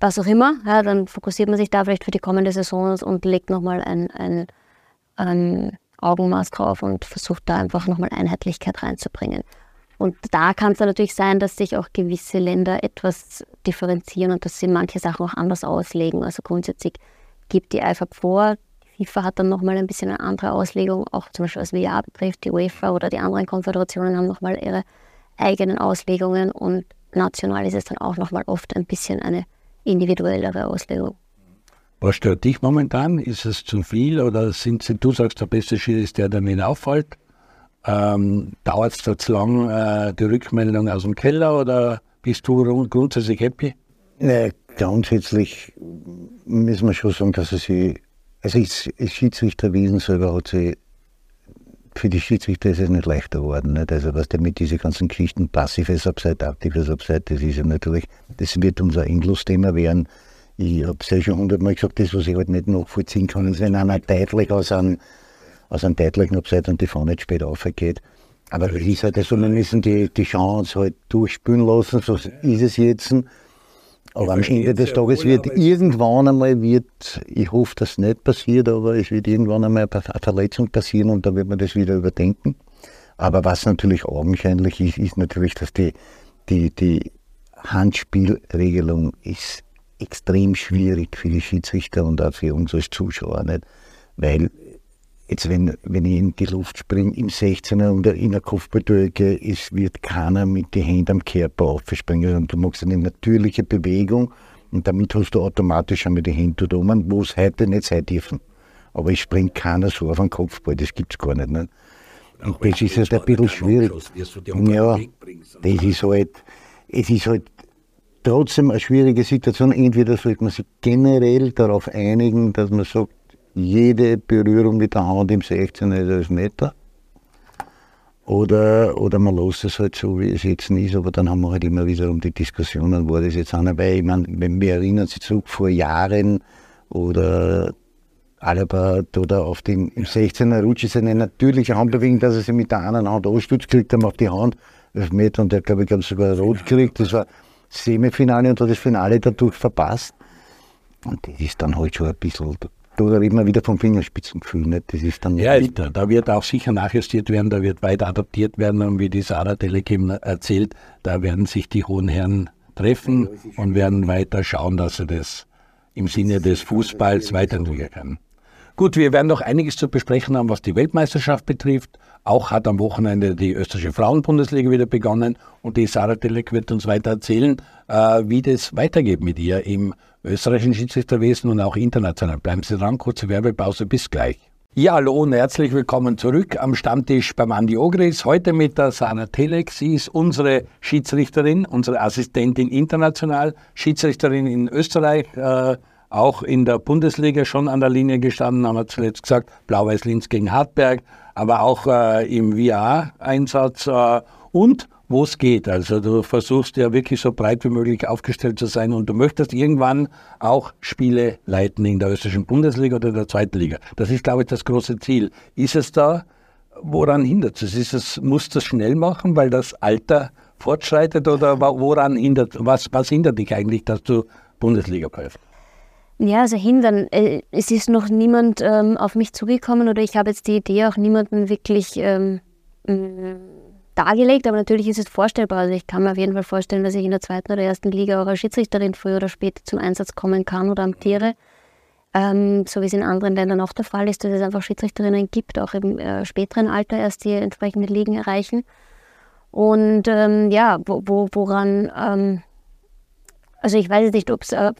was auch immer, ja, dann fokussiert man sich da vielleicht für die kommende Saison und legt nochmal ein, ein, ein Augenmaß drauf und versucht da einfach nochmal Einheitlichkeit reinzubringen. Und da kann es dann natürlich sein, dass sich auch gewisse Länder etwas differenzieren und dass sie manche Sachen auch anders auslegen. Also grundsätzlich gibt die IFAB vor, FIFA hat dann nochmal ein bisschen eine andere Auslegung, auch zum Beispiel was VR betrifft. Die UEFA oder die anderen Konföderationen haben nochmal ihre eigenen Auslegungen und national ist es dann auch nochmal oft ein bisschen eine individuellere Auslegung. Was stört dich momentan? Ist es zu viel oder sind Sie, du sagst, der beste Schiri ist der, der nicht auffällt? Ähm, Dauert es da zu lang äh, die Rückmeldung aus dem Keller oder bist du grundsätzlich happy? Nee, grundsätzlich müssen wir schon sagen, dass es sich also als, als Schiedsrichterwesen selber hat sich für die Schiedsrichter ist es nicht leichter geworden. Nicht? Also was der mit diesen ganzen Geschichten, passives Abseits, aktives Abseits, das ist ja natürlich, das wird unser Endlos-Thema werden. Ich habe es ja schon hundertmal gesagt, das, was ich halt nicht nachvollziehen kann, ist, wenn einer deutlich aus einem, aus einem deutlichen Abseits und die Fahne nicht spät aufgeht. Aber das ist halt so, wir müssen die, die Chance halt durchspülen lassen, so ist es jetzt. Aber am Ende des Tages wird irgendwann einmal, wird, ich hoffe, dass es nicht passiert, aber es wird irgendwann einmal eine Verletzung passieren und da wird man das wieder überdenken. Aber was natürlich augenscheinlich ist, ist natürlich, dass die, die, die Handspielregelung ist extrem schwierig für die Schiedsrichter und auch für uns als Zuschauer nicht. Weil Jetzt, wenn, wenn ich in die Luft springe, im 16er oder in der Kopfballduelle, es wird keiner mit den Händen am Körper aufspringen. Und du machst eine natürliche Bewegung und damit hast du automatisch einmal die Hände da oben, wo es heute nicht sein dürfen. Aber es springt keiner so auf den Kopfball, das gibt es gar nicht. Ne? Und das ist halt ein bisschen schwierig. Ja, das ist halt, es ist halt trotzdem eine schwierige Situation. Entweder sollte man sich generell darauf einigen, dass man sagt, jede Berührung mit der Hand im 16 ist Meter. Oder, oder man lässt es halt so, wie es jetzt ist, aber dann haben wir halt immer wieder um die Diskussionen, wo das jetzt einer, weil ich meine, wenn wir erinnern sich zurück vor Jahren oder Albert oder auf den im 16er Rutsch ist eine natürliche Handbewegung, dass er sich mit der anderen Hand ausstützt, kriegt er auf die Hand, Meter und der glaube ich glaub, sogar rot gekriegt. Das war Semifinale und hat das Finale dadurch verpasst. Und das ist dann halt schon ein bisschen da reden wir wieder vom Fingerspitzengefühl. Nicht? Das ist dann ja, da, da, wird auch sicher nachjustiert werden, da wird weiter adaptiert werden. Und wie die Sarah Telekim erzählt, da werden sich die hohen Herren treffen und werden weiter schauen, dass sie das im Sinne des Fußballs weiterentwickeln können. Gut, wir werden noch einiges zu besprechen haben, was die Weltmeisterschaft betrifft. Auch hat am Wochenende die österreichische Frauenbundesliga wieder begonnen und die Sarah Telek wird uns weiter erzählen, äh, wie das weitergeht mit ihr im österreichischen Schiedsrichterwesen und auch international. Bleiben Sie dran, kurze Werbepause, bis gleich. Ja, hallo und herzlich willkommen zurück am Stammtisch beim Andi Ogris. Heute mit der Sarah Telek. Sie ist unsere Schiedsrichterin, unsere Assistentin international, Schiedsrichterin in Österreich, äh, auch in der Bundesliga schon an der Linie gestanden, haben wir zuletzt gesagt, Blau-Weiß-Linz gegen Hartberg, aber auch äh, im VR-Einsatz äh, und wo es geht. Also du versuchst ja wirklich so breit wie möglich aufgestellt zu sein und du möchtest irgendwann auch Spiele leiten in der österreichischen Bundesliga oder der zweiten Liga. Das ist, glaube ich, das große Ziel. Ist es da, woran hindert es? Ist es, musst du es schnell machen, weil das Alter fortschreitet oder woran hindert, was, was hindert dich eigentlich, dass du Bundesliga läufst? Ja, also hindern. Äh, es ist noch niemand ähm, auf mich zugekommen oder ich habe jetzt die Idee auch niemanden wirklich ähm, dargelegt, aber natürlich ist es vorstellbar. Also ich kann mir auf jeden Fall vorstellen, dass ich in der zweiten oder ersten Liga auch als Schiedsrichterin früher oder später zum Einsatz kommen kann oder amtiere. Ähm, so wie es in anderen Ländern auch der Fall ist, dass es einfach Schiedsrichterinnen gibt, auch im äh, späteren Alter erst die entsprechende Ligen erreichen. Und ähm, ja, wo, wo, woran ähm, also ich weiß nicht, ob es äh,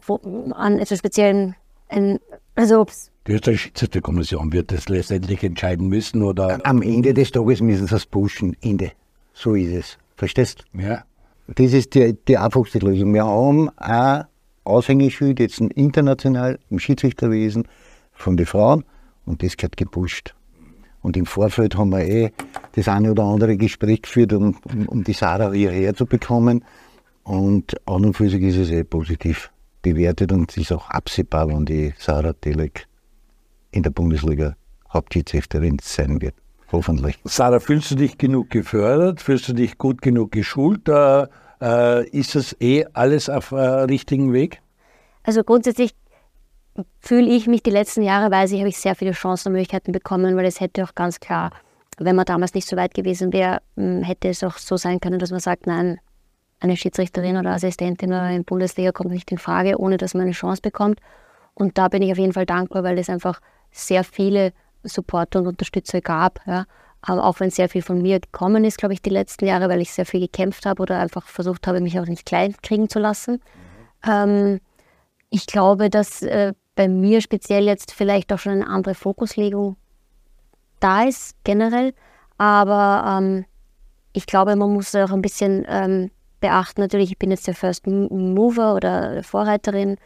an etwas speziellen, ein, also ob die österreichische Schiedsrichterkommission wird das letztendlich entscheiden müssen oder? Am Ende des Tages müssen sie es pushen. Ende. So ist es. Verstehst du? Ja. Das ist die, die einfachste Lösung. Wir haben ein Aushängeschild jetzt international im Schiedsrichterwesen von den Frauen und das gehört gepusht. Und im Vorfeld haben wir eh das eine oder andere Gespräch geführt, um, um, um die Sarah hierher zu bekommen. Und an und für sich ist es eh positiv bewertet und es ist auch absehbar, wann die Sarah Telek in der Bundesliga Hauptschiedsrichterin sein wird. Hoffentlich. Sarah, fühlst du dich genug gefördert? Fühlst du dich gut genug geschult? Äh, ist es eh alles auf äh, richtigen Weg? Also grundsätzlich fühle ich mich die letzten Jahre, weiß ich, habe ich sehr viele Chancen und Möglichkeiten bekommen, weil es hätte auch ganz klar, wenn man damals nicht so weit gewesen wäre, hm, hätte es auch so sein können, dass man sagt, nein, eine Schiedsrichterin oder Assistentin oder in Bundesliga kommt nicht in Frage, ohne dass man eine Chance bekommt. Und da bin ich auf jeden Fall dankbar, weil es einfach sehr viele Supporter und Unterstützer gab. Ja. Aber auch wenn sehr viel von mir gekommen ist, glaube ich, die letzten Jahre, weil ich sehr viel gekämpft habe oder einfach versucht habe, mich auch nicht klein kriegen zu lassen. Mhm. Ähm, ich glaube, dass äh, bei mir speziell jetzt vielleicht auch schon eine andere Fokuslegung da ist, generell. Aber ähm, ich glaube, man muss auch ein bisschen ähm, beachten. Natürlich, ich bin jetzt der First Mover oder Vorreiterin,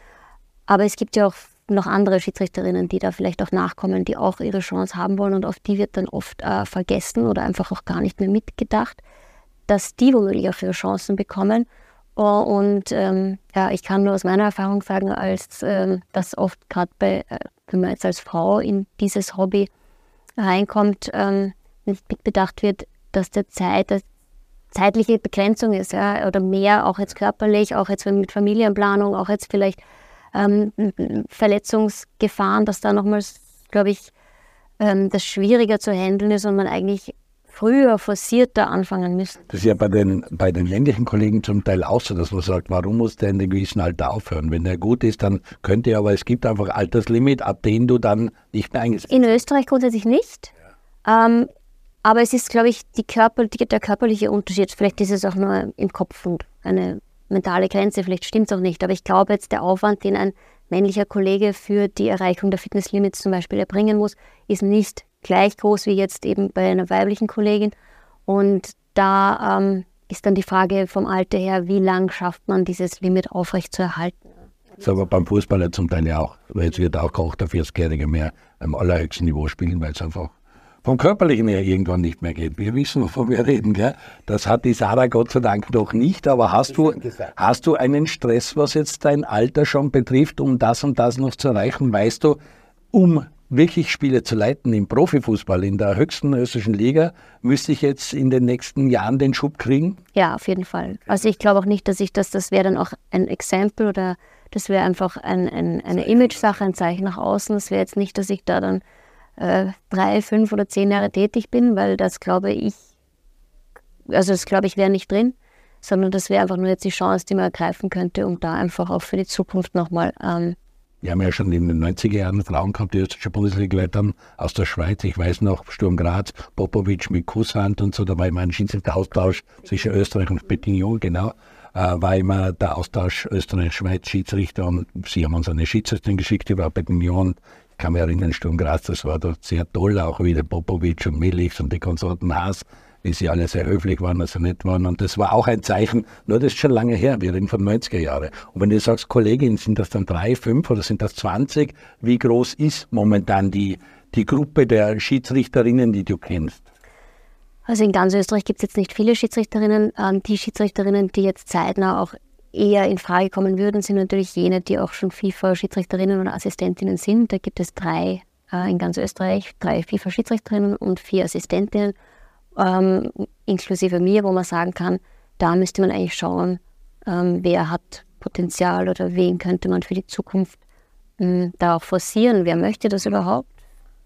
aber es gibt ja auch noch andere Schiedsrichterinnen, die da vielleicht auch nachkommen, die auch ihre Chance haben wollen und auf die wird dann oft äh, vergessen oder einfach auch gar nicht mehr mitgedacht, dass die womöglich auch ihre Chancen bekommen. Oh, und ähm, ja, ich kann nur aus meiner Erfahrung sagen, als ähm, dass oft gerade bei, äh, wenn man jetzt als Frau in dieses Hobby reinkommt, ähm, nicht mitbedacht wird, dass der Zeit, dass zeitliche Begrenzung ist, ja, oder mehr, auch jetzt körperlich, auch jetzt mit Familienplanung, auch jetzt vielleicht ähm, Verletzungsgefahren, dass da nochmals, glaube ich, ähm, das schwieriger zu handeln ist und man eigentlich früher forcierter anfangen müsste. Das ist ja bei den, bei den ländlichen Kollegen zum Teil auch so, dass man sagt, warum muss der in einem gewissen Alter aufhören? Wenn er gut ist, dann könnte er, aber es gibt einfach Alterslimit, ab dem du dann nicht mehr eingesetzt In Österreich grundsätzlich nicht. Ja. Ähm, aber es ist, glaube ich, die Körper, die, der körperliche Unterschied. Vielleicht ist es auch nur im Kopf und eine mentale Grenze, vielleicht stimmt es auch nicht. Aber ich glaube jetzt, der Aufwand, den ein männlicher Kollege für die Erreichung der Fitnesslimits zum Beispiel erbringen muss, ist nicht gleich groß wie jetzt eben bei einer weiblichen Kollegin. Und da ähm, ist dann die Frage vom Alter her, wie lang schafft man dieses Limit aufrecht zu erhalten. Das ist aber beim Fußballer zum Teil ja auch, weil jetzt wird auch auch der 40-Jährige mehr am allerhöchsten Niveau spielen, weil es einfach vom Körperlichen her irgendwann nicht mehr geht. Wir wissen, wovon wir reden. Gell? Das hat die Sarah Gott sei Dank noch nicht. Aber hast du, hast du einen Stress, was jetzt dein Alter schon betrifft, um das und das noch zu erreichen? Weißt du, um wirklich Spiele zu leiten im Profifußball, in der höchsten österreichischen Liga, müsste ich jetzt in den nächsten Jahren den Schub kriegen? Ja, auf jeden Fall. Also ich glaube auch nicht, dass ich das, das wäre dann auch ein Exempel oder das wäre einfach ein, ein, eine Image-Sache, ein Zeichen nach außen. Es wäre jetzt nicht, dass ich da dann äh, drei, fünf oder zehn Jahre tätig bin, weil das glaube ich, also das glaube ich wäre nicht drin, sondern das wäre einfach nur jetzt die Chance, die man ergreifen könnte, um da einfach auch für die Zukunft nochmal ähm, Wir haben ja schon in den 90er Jahren Frauen gehabt, die österreichische Bundesliga-Leitern aus der Schweiz. Ich weiß noch, Sturm Graz, Popovic mit Kusshand und so. Da war immer ein Schiedsrichter-Austausch zwischen Österreich und Pettignon, genau. Äh, war immer der Austausch Österreich-Schweiz-Schiedsrichter und sie haben uns eine Schiedsrichterin geschickt über Pettignon. Ich kann mich erinnern, Sturm Graz, das war dort sehr toll, auch wieder Popovic und Milic und die Konsorten Haas wie sie alle sehr höflich waren, also nett waren. Und das war auch ein Zeichen, nur das ist schon lange her, wir reden von 90er Jahren. Und wenn du sagst, Kollegin, sind das dann drei, fünf oder sind das 20? Wie groß ist momentan die, die Gruppe der Schiedsrichterinnen, die du kennst? Also in ganz Österreich gibt es jetzt nicht viele Schiedsrichterinnen. Ähm, die Schiedsrichterinnen, die jetzt zeitnah auch eher in Frage kommen würden, sind natürlich jene, die auch schon FIFA-Schiedsrichterinnen oder Assistentinnen sind. Da gibt es drei äh, in ganz Österreich, drei FIFA-Schiedsrichterinnen und vier Assistentinnen ähm, inklusive mir, wo man sagen kann, da müsste man eigentlich schauen, ähm, wer hat Potenzial oder wen könnte man für die Zukunft ähm, da auch forcieren. Wer möchte das überhaupt?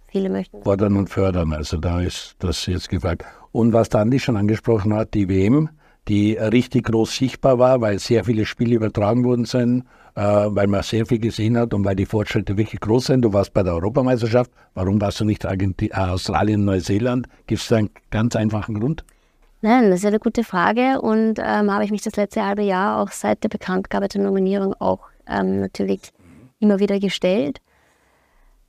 Viele möchten. Fordern und fördern, also da ist das jetzt gefragt. Und was der Andi schon angesprochen hat, die WM, die richtig groß sichtbar war, weil sehr viele Spiele übertragen worden sind, äh, weil man sehr viel gesehen hat und weil die Fortschritte wirklich groß sind. Du warst bei der Europameisterschaft. Warum warst du nicht Argenti äh, Australien, Neuseeland? Gibt es da einen ganz einfachen Grund? Nein, das ist eine gute Frage und ähm, habe ich mich das letzte halbe Jahr auch seit der Bekanntgabe der Nominierung auch ähm, natürlich immer wieder gestellt.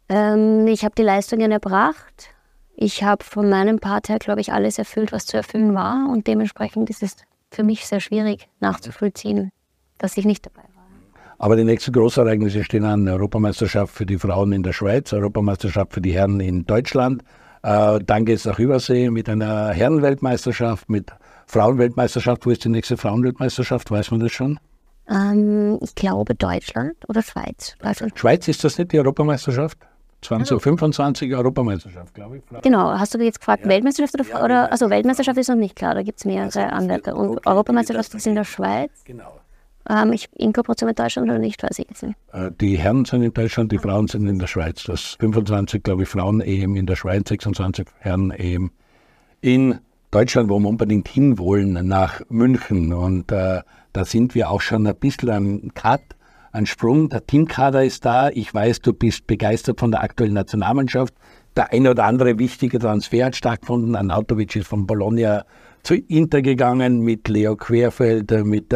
Ähm, ich habe die Leistungen erbracht. Ich habe von meinem Part her, glaube ich, alles erfüllt, was zu erfüllen war und dementsprechend ist es für mich sehr schwierig nachzuvollziehen, dass ich nicht dabei war. Aber die nächsten Großereignisse stehen an. Europameisterschaft für die Frauen in der Schweiz, Europameisterschaft für die Herren in Deutschland. Äh, dann geht es nach Übersee mit einer Herrenweltmeisterschaft, mit Frauenweltmeisterschaft. Wo ist die nächste Frauenweltmeisterschaft? Weiß man das schon? Ähm, ich glaube Deutschland oder Schweiz. Deutschland. Schweiz ist das nicht die Europameisterschaft? 2025 Europameisterschaft, glaube ich. Genau, hast du jetzt gefragt, ja. Weltmeisterschaft oder, ja, oder also Weltmeisterschaft ist noch nicht klar, da gibt es mehrere also, Anwärter. Und okay, Europameisterschaft ist in der Schweiz. Genau. Ähm, ich, in Kooperation mit Deutschland oder nicht, weiß ich jetzt nicht. Äh, die Herren sind in Deutschland, die Frauen sind in der Schweiz. Das 25, glaube ich, Frauen-EM in der Schweiz, 26 Herren-EM in Deutschland, wo wir unbedingt hinwollen, nach München. Und äh, da sind wir auch schon ein bisschen am Cut, ein Sprung. Der Teamkader ist da. Ich weiß, du bist begeistert von der aktuellen Nationalmannschaft. Der ein oder andere wichtige Transfer hat stattgefunden. Anatovic ist von Bologna zu Inter gegangen mit Leo Querfeld, mit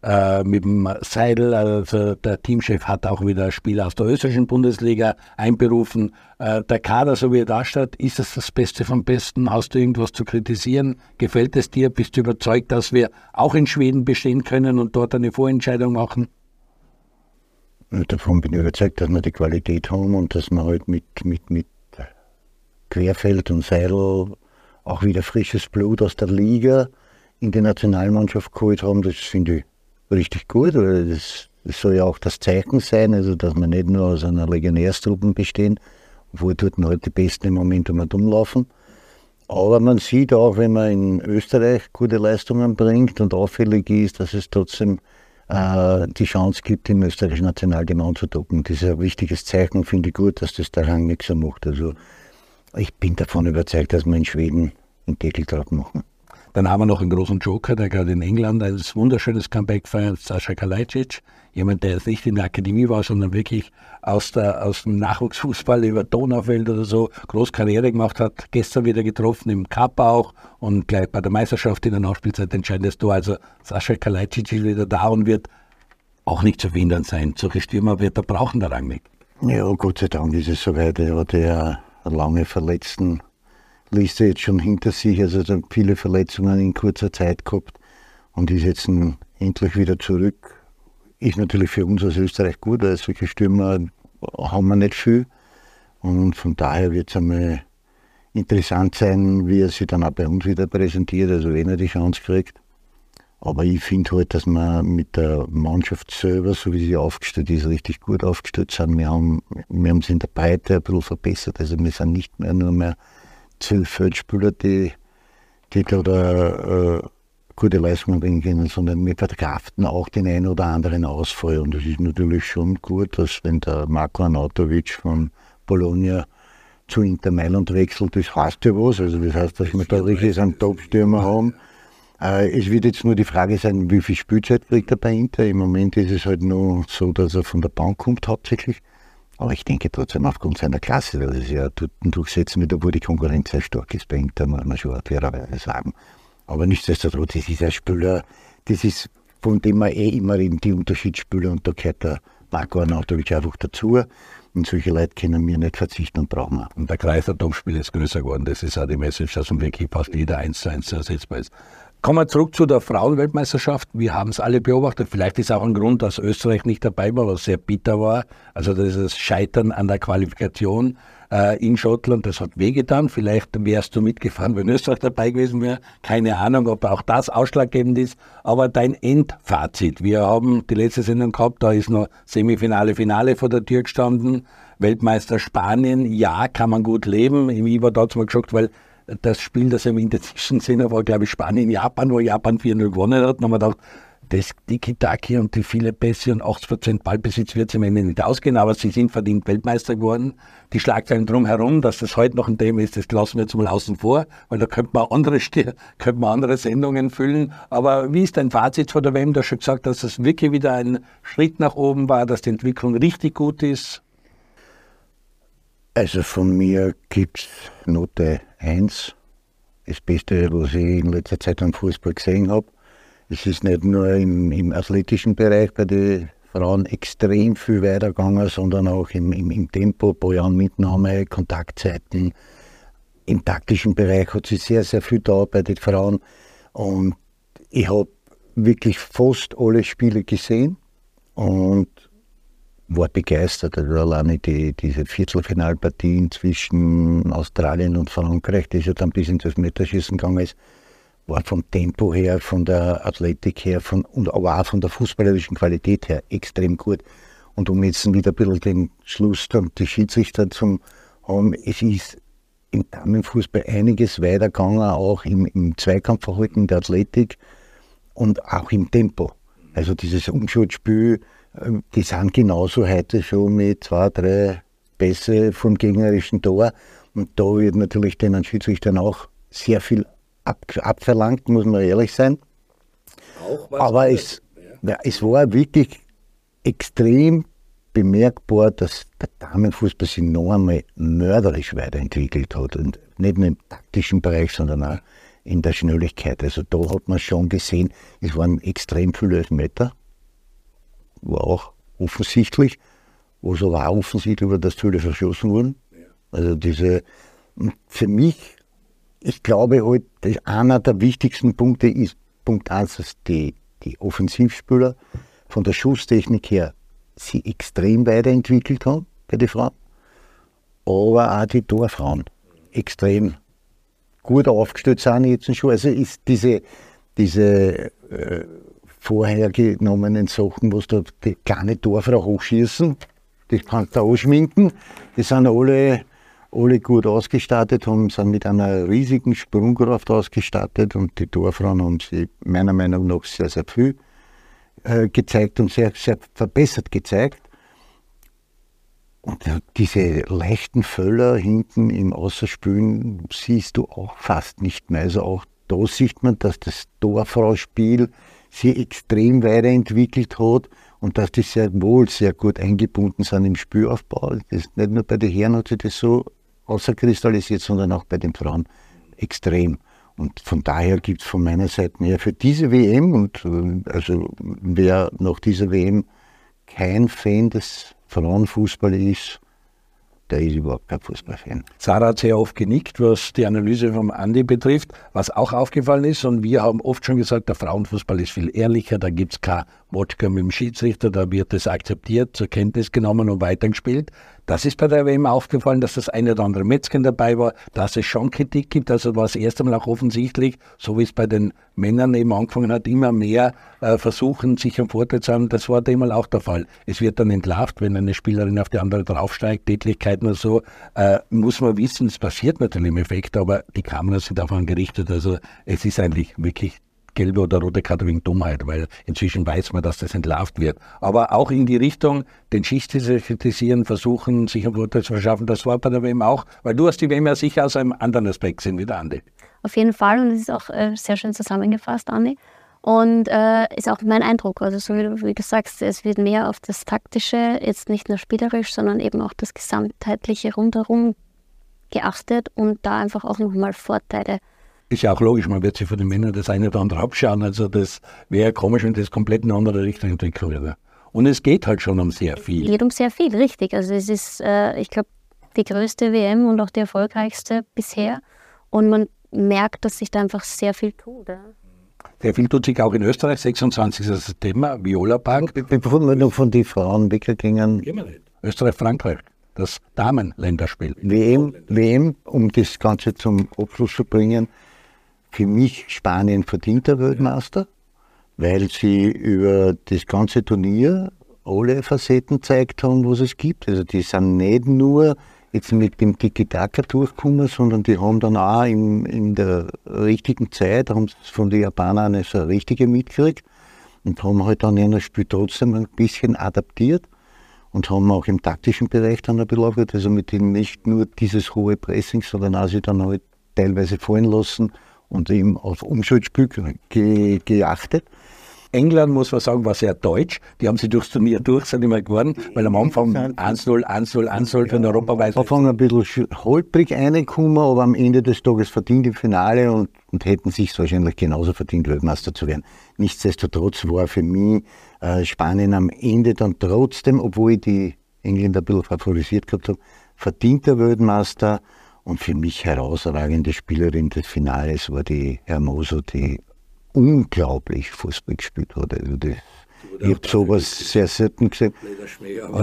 äh, mit dem Seidel, also der Teamchef hat auch wieder Spieler aus der österreichischen Bundesliga einberufen. Äh, der Kader, so wie er da steht, ist es das Beste vom Besten? Hast du irgendwas zu kritisieren? Gefällt es dir? Bist du überzeugt, dass wir auch in Schweden bestehen können und dort eine Vorentscheidung machen? Davon bin ich überzeugt, dass wir die Qualität haben und dass wir halt mit, mit, mit Querfeld und Seidel auch wieder frisches Blut aus der Liga in die Nationalmannschaft geholt haben. Das finde ich richtig gut, das, das soll ja auch das Zeichen sein, also dass wir nicht nur aus einer Legionärstruppe bestehen, obwohl dort halt die Besten im Moment um rumlaufen. Aber man sieht auch, wenn man in Österreich gute Leistungen bringt und auffällig ist, dass es trotzdem äh, die Chance gibt, im österreichischen Nationalteam anzudocken. Das ist ein wichtiges Zeichen, finde ich gut, dass das der Rang nicht so macht. Also ich bin davon überzeugt, dass wir in Schweden einen Deckel drauf machen. Dann haben wir noch einen großen Joker, der gerade in England ein wunderschönes Comeback feiert, Sascha Kalajdzic. Jemand, der jetzt nicht in der Akademie war, sondern wirklich aus, der, aus dem Nachwuchsfußball über Donaufeld oder so groß Karriere gemacht hat. Gestern wieder getroffen, im Cup auch und gleich bei der Meisterschaft in der Nachspielzeit entscheidendes Tor. Also Sascha Kalajdzic ist wieder da und wird auch nicht zu verhindern sein. Solche Stürmer wird er brauchen, der Rangnick. Ja, Gott sei Dank ist es soweit. Er hat ja lange Verletzten Liste jetzt schon hinter sich, also hat viele Verletzungen in kurzer Zeit gehabt und ist jetzt endlich wieder zurück. Ist natürlich für uns aus Österreich gut, weil solche Stürmer haben wir nicht viel. Und von daher wird es einmal interessant sein, wie er sich dann auch bei uns wieder präsentiert, also wenn er die Chance kriegt. Aber ich finde halt, dass wir mit der Mannschaft selber, so wie sie aufgestellt ist, richtig gut aufgestellt sind. Wir haben, wir haben sie in der Breite ein bisschen verbessert. Also wir sind nicht mehr nur mehr zwölf Feldspieler, die, die da äh, gute Leistungen bringen können, sondern wir verkraften auch den einen oder anderen Ausfall. Und das ist natürlich schon gut, dass wenn der Marco Anatovic von Bologna zu Inter Mailand wechselt, das heißt ja was. Also das heißt, dass wir da richtig einen Top-Stürmer haben. Äh, es wird jetzt nur die Frage sein, wie viel Spielzeit kriegt er bei Inter. Im Moment ist es halt nur so, dass er von der Bank kommt hauptsächlich. Aber ich denke trotzdem aufgrund seiner Klasse, weil es ja durchsetzen wird, wo die Konkurrenz sehr stark ist bei Inter, muss man schon fairerweise sagen. Aber nichtsdestotrotz, es ist ein Spieler, das ist, von dem man eh immer reden, die Unterschiedsspieler und da gehört der Marco Arnautovic einfach dazu. Und solche Leute können wir nicht verzichten und brauchen wir. Und der Kreis der Domspiele ist größer geworden. Das ist auch die Message, dass wirklich fast jeder eins zu eins ersetzbar ist. Kommen wir zurück zu der Frauenweltmeisterschaft. Wir haben es alle beobachtet. Vielleicht ist auch ein Grund, dass Österreich nicht dabei war, was sehr bitter war. Also das Scheitern an der Qualifikation äh, in Schottland, das hat wehgetan. Vielleicht wärst du mitgefahren, wenn Österreich dabei gewesen wäre. Keine Ahnung, ob auch das ausschlaggebend ist. Aber dein Endfazit. Wir haben die letzte Sendung gehabt, da ist noch Semifinale, Finale vor der Tür gestanden. Weltmeister Spanien, ja, kann man gut leben. Ich war da mal geschockt, weil das Spiel, das wir in der Zwischenszene war, glaube ich, Spanien-Japan, wo Japan 4-0 gewonnen hat. Und haben wir gedacht, das Tiki-Taki und die viele Pässe und 80% Ballbesitz wird es am Ende nicht ausgehen, aber sie sind verdient Weltmeister geworden. Die Schlagzeilen drumherum, dass das heute noch ein Thema ist, das lassen wir jetzt mal außen vor, weil da könnte man andere, könnte man andere Sendungen füllen. Aber wie ist dein Fazit von der WM? Du hast schon gesagt, dass das wirklich wieder ein Schritt nach oben war, dass die Entwicklung richtig gut ist. Also von mir gibt es Note 1. Das Beste, was ich in letzter Zeit am Fußball gesehen habe. Es ist nicht nur im, im athletischen Bereich bei den Frauen extrem viel weitergegangen, sondern auch im, im, im Tempo, Bojan-Mitnahme, Kontaktzeiten. Im taktischen Bereich hat sich sehr, sehr viel da bei den Frauen. Und ich habe wirklich fast alle Spiele gesehen. Und war begeistert. Also alleine die, diese Viertelfinalpartien zwischen Australien und Frankreich, die ja dann bis ins Elfmeterschießen gegangen ist, war vom Tempo her, von der Athletik her von, und aber auch von der fußballerischen Qualität her extrem gut. Und um jetzt wieder ein bisschen den Schluss dann die Schiedsrichter zu haben, es ist im Damenfußball einiges weitergegangen, auch im, im Zweikampfverhalten der Athletik und auch im Tempo. Also dieses Umschutzspiel, ähm, die sind genauso heute schon mit zwei, drei Pässe vom gegnerischen Tor. Und da wird natürlich den Schiedsrichtern auch sehr viel ab, abverlangt, muss man ehrlich sein. Aber es, ja. es war wirklich extrem bemerkbar, dass der Damenfußball sich noch einmal mörderisch weiterentwickelt hat. Und nicht nur im taktischen Bereich, sondern auch in der Schnelligkeit. Also da hat man schon gesehen, es waren extrem viele Elfmeter war auch offensichtlich, wo es aber auch offensichtlich war, dass Zölle verschossen wurden. Also diese, für mich, ich glaube halt, einer der wichtigsten Punkte ist Punkt 1, dass die, die Offensivspieler von der Schusstechnik her sie extrem weiterentwickelt haben bei den Frauen, aber auch die Torfrauen extrem gut aufgestellt sind jetzt schon. Also ist diese, diese äh, vorhergenommenen Sachen, was da die kleine Torfrau hochschießen, die kannst du ausschminken. Die sind alle, alle gut ausgestattet, haben, sind mit einer riesigen Sprungkraft ausgestattet und die Torfrauen haben sie meiner Meinung nach sehr, sehr viel äh, gezeigt und sehr, sehr verbessert gezeigt. Und diese leichten Völler hinten im Außerspülen siehst du auch fast nicht mehr. Also auch da sieht man, dass das Torfrau-Spiel sie extrem weiterentwickelt hat und dass die sehr wohl sehr gut eingebunden sind im Spielaufbau. Das nicht nur bei den Herren hat sich das so außerkristallisiert, sondern auch bei den Frauen extrem. Und von daher gibt es von meiner Seite mehr für diese WM und äh, also wer nach dieser WM kein Fan des Frauenfußballs ist, der ist überhaupt kein Fußballfan. Sarah hat sehr oft genickt, was die Analyse vom Andi betrifft. Was auch aufgefallen ist, und wir haben oft schon gesagt, der Frauenfußball ist viel ehrlicher, da gibt es kein Wodka mit dem Schiedsrichter, da wird es akzeptiert, zur Kenntnis genommen und weitergespielt. Das ist bei der WM aufgefallen, dass das eine oder andere Metzgen dabei war, dass es schon Kritik gibt. Also war es erst einmal auch offensichtlich, so wie es bei den Männern eben angefangen hat, immer mehr äh, versuchen, sich am Vorteil zu haben. Das war immer auch der Fall. Es wird dann entlarvt, wenn eine Spielerin auf die andere draufsteigt, Tätlichkeiten oder so, äh, muss man wissen, es passiert natürlich im Effekt, aber die Kameras sind davon gerichtet. Also es ist eigentlich wirklich gelbe oder rote Karte wegen Dummheit, weil inzwischen weiß man, dass das entlarvt wird. Aber auch in die Richtung, den Schicht zu kritisieren, versuchen, sich ein Vorteil zu verschaffen, das war bei der WM auch, weil du hast die WM ja sicher aus einem anderen Aspekt gesehen wie der Andi. auf jeden Fall. Und das ist auch äh, sehr schön zusammengefasst, Anni. Und äh, ist auch mein Eindruck. Also so wie du, wie du sagst, es wird mehr auf das Taktische, jetzt nicht nur spielerisch, sondern eben auch das Gesamtheitliche rundherum geachtet und da einfach auch nochmal Vorteile. Ist ja auch logisch, man wird sich von den Männern das eine oder andere abschauen. Also das wäre komisch, wenn das komplett in eine andere Richtung entwickelt würde. Und es geht halt schon um sehr viel. Es geht um sehr viel, richtig. Also es ist, äh, ich glaube, die größte WM und auch die erfolgreichste bisher. Und man merkt, dass sich da einfach sehr viel tut. Ja. Sehr viel tut sich auch in Österreich. 26 ist das Thema, Viola Park. Bevor wir noch von den Frauen weggingen. Österreich, Frankreich, das Damenländerspiel. WM, WM, um das Ganze zum Abschluss zu bringen, für mich Spanien verdienter Weltmeister, weil sie über das ganze Turnier alle Facetten gezeigt haben, was es gibt. Also die sind nicht nur jetzt mit dem Tiki-Taka durchgekommen, sondern die haben dann auch in, in der richtigen Zeit, haben von den Japanern eine so richtige mitgekriegt und haben halt dann in das Spiel trotzdem ein bisschen adaptiert und haben auch im taktischen Bereich dann ein bisschen also mit ihnen nicht nur dieses hohe Pressing, sondern auch sie dann halt teilweise fallen lassen und eben auf Umschaltspiel ge geachtet. England, muss man sagen, war sehr deutsch. Die haben sie durchs Turnier durch, sind immer geworden, weil am Anfang 1-0, 1-0, 1-0 für den Europaweiß. Am Anfang ein bisschen holprig reingekommen, aber am Ende des Tages verdient im Finale und, und hätten sich wahrscheinlich genauso verdient, Weltmeister zu werden. Nichtsdestotrotz war für mich äh, Spanien am Ende dann trotzdem, obwohl ich die Engländer ein bisschen favorisiert gehabt habe, verdienter Weltmeister. Und für mich herausragende Spielerin des Finales war die Hermoso, die unglaublich Fußball gespielt hat. Also das, ich habe sowas sehr selten gesehen.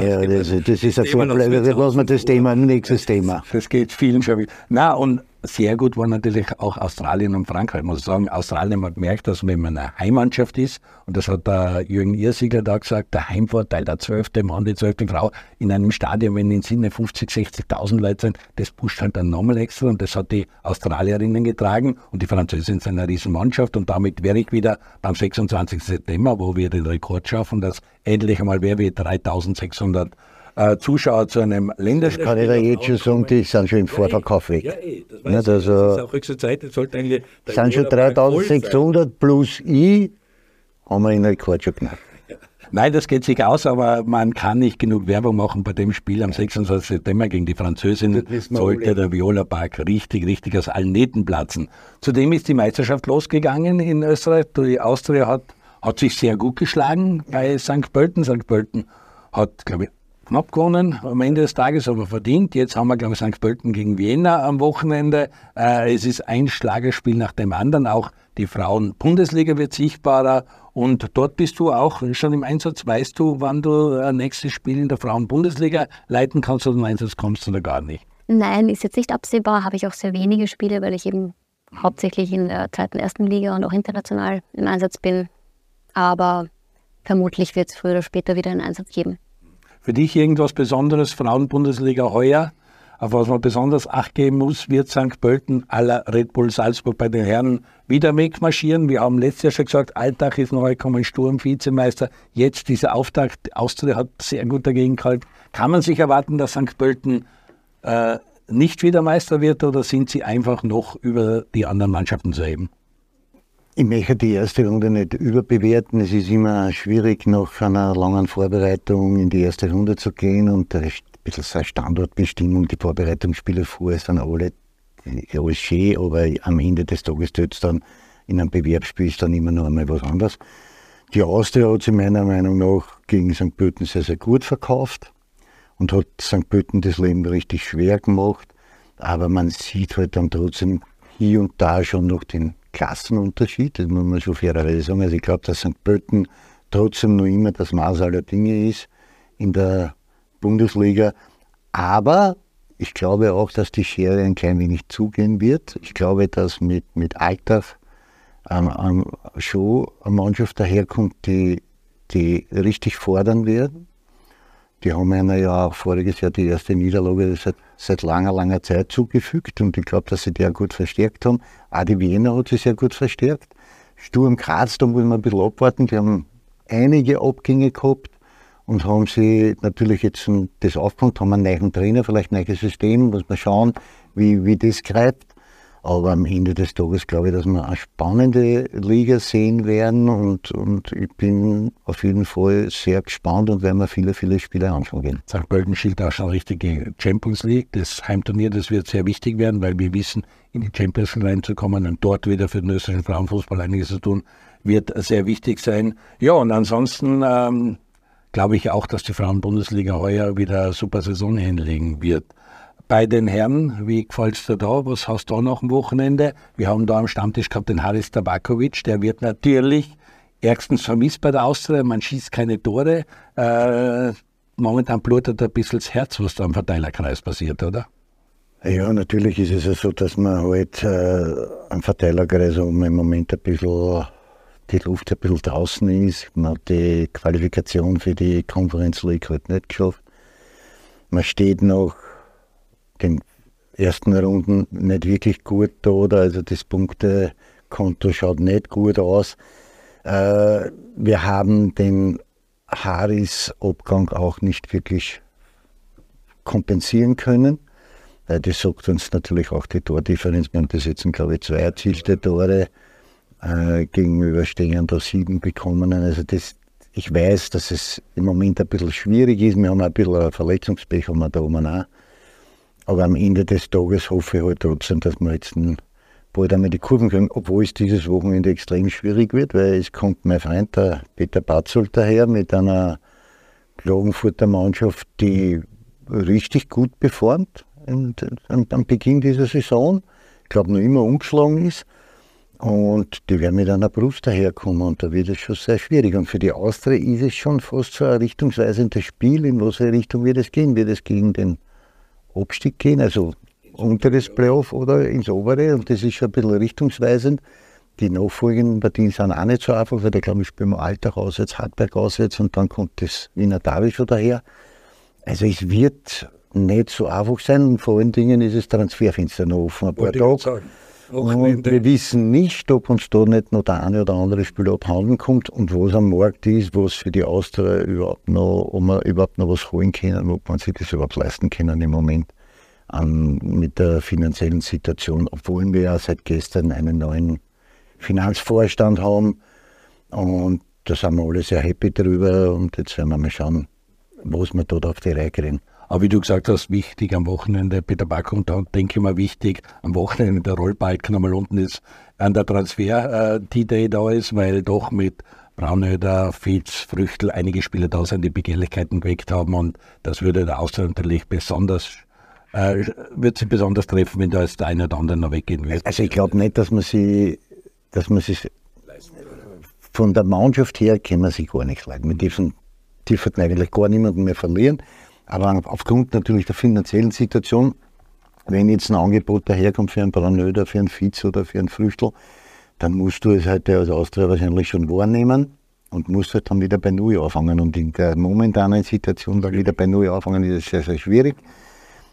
Ja, das, das ist ein Vorblei, lassen wir das Thema, nächstes Thema. Das geht vielen schon. Na, und sehr gut war natürlich auch Australien und Frankreich. Ich muss sagen, Australien hat gemerkt, dass wenn man eine Heimmannschaft ist, und das hat der Jürgen Irsiegler da gesagt, der Heimvorteil, der zwölfte Mann, die zwölfte Frau in einem Stadion, wenn in Sinne 50, 60.000 Leute sind, das pusht halt dann nochmal extra und das hat die Australierinnen getragen und die Französinnen sind eine Riesenmannschaft und damit wäre ich wieder beim 26. September, wo wir den Rekord schaffen, dass endlich einmal wer wie 3600 äh, Zuschauer zu einem Länderspiel. Kann ich da jetzt schon sagen, die sind schon im Vorverkauf weg. Ja, eh, das, weiß also, das ist auch höchste Zeit, das sollte eigentlich. sind schon 3600 plus I, haben wir den Rekord schon knackt. Nein, das geht sich aus, aber man kann nicht genug Werbung machen bei dem Spiel am 26. September gegen die Französin. Sollte der Viola Park richtig, richtig aus allen Nähten platzen. Zudem ist die Meisterschaft losgegangen in Österreich. Die Austria hat, hat sich sehr gut geschlagen bei St. Pölten. St. Pölten hat, glaube ich, knapp gewonnen, am Ende des Tages aber verdient. Jetzt haben wir, glaube ich, St. Pölten gegen Vienna am Wochenende. Äh, es ist ein Schlagerspiel nach dem anderen. Auch die Frauen-Bundesliga wird sichtbarer. Und dort bist du auch schon im Einsatz. Weißt du, wann du ein nächstes Spiel in der Frauen-Bundesliga leiten kannst oder im Einsatz kommst oder gar nicht? Nein, ist jetzt nicht absehbar. Habe ich auch sehr wenige Spiele, weil ich eben hauptsächlich in der zweiten, ersten Liga und auch international im Einsatz bin. Aber vermutlich wird es früher oder später wieder einen Einsatz geben. Für dich irgendwas Besonderes, Frauenbundesliga heuer, auf was man besonders Acht geben muss, wird St. Pölten aller Red Bull Salzburg bei den Herren wieder wegmarschieren. Wir haben letztes Jahr schon gesagt, Alltag ist neu gekommen, Sturm, Vizemeister. Jetzt dieser Auftakt, Austria hat sehr gut dagegen gehalten. Kann man sich erwarten, dass St. Pölten äh, nicht wieder Meister wird oder sind sie einfach noch über die anderen Mannschaften zu heben? Ich möchte die erste Runde nicht überbewerten. Es ist immer schwierig, nach einer langen Vorbereitung in die erste Runde zu gehen und ein bisschen so eine Standortbestimmung, die Vorbereitungsspiele vor sind alle alles schön, aber am Ende des Tages tut es dann in einem Bewerbsspiel ist dann immer noch einmal was anderes. Die Austria hat sich meiner Meinung nach gegen St. Pölten sehr, sehr gut verkauft und hat St. Pölten das Leben richtig schwer gemacht. Aber man sieht halt dann trotzdem hier und da schon noch den Klassenunterschied, das muss man schon fairerweise sagen. Also ich glaube, dass St. Pölten trotzdem noch immer das Maß aller Dinge ist in der Bundesliga. Aber ich glaube auch, dass die Schere ein klein wenig zugehen wird. Ich glaube, dass mit, mit Alltag ähm, ähm, schon eine Mannschaft daherkommt, die, die richtig fordern werden. Die haben einer ja auch voriges Jahr die erste Niederlage seit, seit langer, langer Zeit zugefügt und ich glaube, dass sie die auch gut verstärkt haben. Auch die Wiener hat sie sehr gut verstärkt. Sturm Graz, da muss man ein bisschen abwarten. Die haben einige Abgänge gehabt und haben sie natürlich jetzt das aufgebaut, haben einen neuen Trainer, vielleicht ein neues System, muss man schauen, wie, wie das greift. Aber am Ende des Tages glaube ich, dass wir eine spannende Liga sehen werden und, und ich bin auf jeden Fall sehr gespannt und werden wir viele, viele Spiele anschauen gehen. St. Pölten schielt auch schon richtige Champions League. Das Heimturnier, das wird sehr wichtig werden, weil wir wissen, in die Champions League reinzukommen und dort wieder für den österreichischen Frauenfußball einiges zu tun, wird sehr wichtig sein. Ja, und ansonsten ähm, glaube ich auch, dass die Frauenbundesliga heuer wieder eine super Saison hinlegen wird bei den Herren, wie gefällt es dir da? Was hast du da noch am Wochenende? Wir haben da am Stammtisch gehabt den Haris Tabakovic, der wird natürlich ärgstens vermisst bei der Austria, man schießt keine Tore. Äh, momentan blutet ein bisschen das Herz, was da am Verteilerkreis passiert, oder? Ja, natürlich ist es ja so, dass man halt äh, am Verteilerkreis um im Moment ein bisschen die Luft ein bisschen draußen ist. Man hat die Qualifikation für die Conference League halt nicht geschafft. Man steht noch den ersten Runden nicht wirklich gut da, oder? Also das Punktekonto schaut nicht gut aus. Äh, wir haben den Haris-Abgang auch nicht wirklich kompensieren können. Weil das sagt uns natürlich auch die Tordifferenz. Wir haben das jetzt, glaube ich, zwei erzielte Tore äh, gegenüber stehen da sieben bekommen. Also das, ich weiß, dass es im Moment ein bisschen schwierig ist. Wir haben ein bisschen Verletzungspech haben wir da oben auch. Aber am Ende des Tages hoffe ich halt trotzdem, dass wir jetzt bald einmal die Kurven kriegen, obwohl es dieses Wochenende extrem schwierig wird, weil es kommt mein Freund, der Peter Batzold, daher mit einer Klagenfurter Mannschaft, die richtig gut performt am Beginn dieser Saison. Ich glaube, noch immer umgeschlagen ist. Und die werden mit einer Brust daherkommen und da wird es schon sehr schwierig. Und für die Austria ist es schon fast so ein richtungsweisendes Spiel. In welche Richtung wird es gehen? Wird es gegen den Abstieg gehen, also unter das Playoff oder ins obere. Und das ist schon ein bisschen richtungsweisend. Die nachfolgenden Partien sind auch nicht so einfach, weil da glaube ich spielen wir Alltag auswärts, Hartberg auswärts und dann kommt das Wiener Derby schon daher. Also es wird nicht so einfach sein und vor allen Dingen ist das Transferfenster noch offen. Ein paar Tage. Und wir wissen nicht, ob uns da nicht noch der eine oder andere Spieler abhanden kommt und was am Markt ist, was für die Austria überhaupt noch, ob wir überhaupt noch was holen können, ob man sich das überhaupt leisten können im Moment an, mit der finanziellen Situation, obwohl wir ja seit gestern einen neuen Finanzvorstand haben. Und da sind wir alle sehr happy drüber und jetzt werden wir mal schauen, was wir dort auf die Reihe kriegen. Aber wie du gesagt hast, wichtig am Wochenende, Peter Back und denke ich mal wichtig, am Wochenende der Rollbalken nochmal unten ist, an der Transfer die Day da ist, weil doch mit Braunöder, Fitz, Früchtel einige Spieler da sind, die Begehrlichkeiten geweckt haben und das würde der Austria natürlich besonders äh, wird sie besonders treffen, wenn da jetzt der eine oder andere noch weggehen wird. Also ich glaube nicht, dass man sie, dass man sich von der Mannschaft her können wir sich gar nicht leiden. Wir dürfen, dürfen eigentlich gar niemanden mehr verlieren. Aber aufgrund natürlich der finanziellen Situation, wenn jetzt ein Angebot daherkommt für einen Branöder, für einen Fitz oder für einen Früchtel, dann musst du es halt als Austria wahrscheinlich schon wahrnehmen und musst halt dann wieder bei Null anfangen. Und in der momentanen Situation, da wieder bei Null anfangen, ist es sehr, sehr schwierig.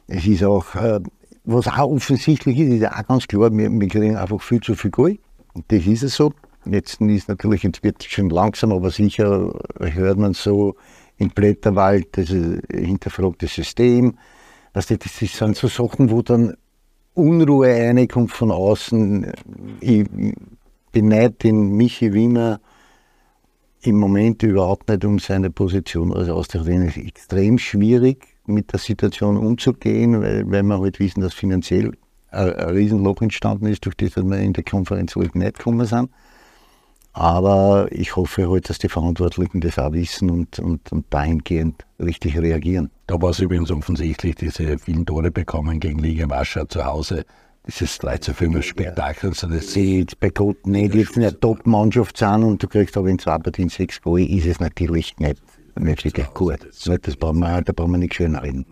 Es ist auch, äh, was auch offensichtlich ist, ist auch ganz klar, wir, wir kriegen einfach viel zu viel Geld. Und das ist es so. Jetzt ist natürlich, jetzt wird schon langsam, aber sicher hört man so im Blätterwald, das hinterfragte System. das sind so Sachen, wo dann Unruhe reinkommt von außen. Ich beneide den Michi Wimmer im Moment überhaupt nicht um seine Position als Austrittner. Es ist extrem schwierig, mit der Situation umzugehen, weil, weil wir halt wissen, dass finanziell ein, ein Riesenloch entstanden ist, durch das wir in der Konferenz halt nicht gekommen sind. Aber ich hoffe halt, dass die Verantwortlichen das auch wissen und, und, und dahingehend richtig reagieren. Da war es übrigens offensichtlich, diese vielen Tore bekommen gegen Liga Warschau zu Hause. Dieses 3 zu 5 Spektakel. Also das Sie bei Gott nicht jetzt eine Top-Mannschaft sind und du kriegst aber in zwei Partien sechs Goal, ist es natürlich nicht, wirklich gut. Das brauchen wir, da brauchen wir nicht schön reden.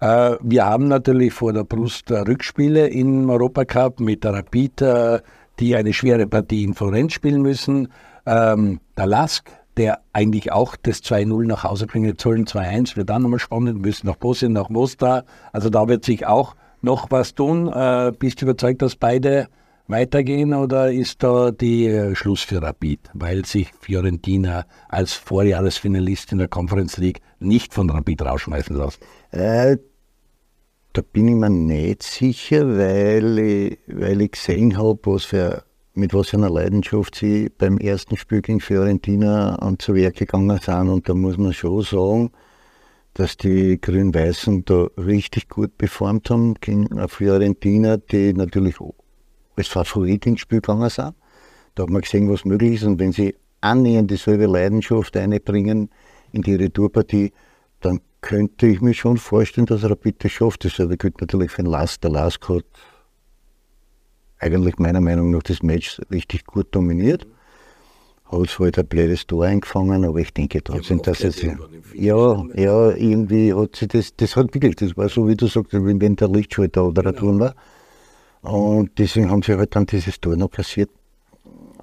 Äh, wir haben natürlich vor der Brust Rückspiele im Europacup mit der Rapid äh, die eine schwere Partie in Florenz spielen müssen. Ähm, der Lask, der eigentlich auch das 2-0 nach Hause bringen sollen, 2-1, wird dann nochmal spannend, müssen nach Bosnien, nach Mostar. Also da wird sich auch noch was tun. Äh, bist du überzeugt, dass beide weitergehen oder ist da die äh, Schluss für Rapid, weil sich Fiorentina als Vorjahresfinalist in der Conference League nicht von Rapid rausschmeißen lässt? Äh, da bin ich mir nicht sicher, weil ich, weil ich gesehen habe, was für, mit was für einer Leidenschaft sie beim ersten Spiel gegen Fiorentina an zu Werk gegangen sind. Und da muss man schon sagen, dass die Grün-Weißen da richtig gut performt haben gegen Fiorentina, die natürlich als Favorit ins Spiel gegangen sind. Da hat man gesehen, was möglich ist. Und wenn sie annähernd dieselbe Leidenschaft einbringen in die Retourpartie, dann könnte ich mir schon vorstellen, dass er bitte schafft. Dasselbe gilt natürlich für den Last. Der Last hat eigentlich meiner Meinung nach das Match richtig gut dominiert. Hat zwar halt ein blödes Tor eingefangen, aber ich denke trotzdem, dass es. Ja, ja, irgendwie hat sie das, das hat wirklich, das war so, wie du sagst, wenn der Lichtschalter oder genau. tun war. Und deswegen haben sie halt dann dieses Tor noch kassiert.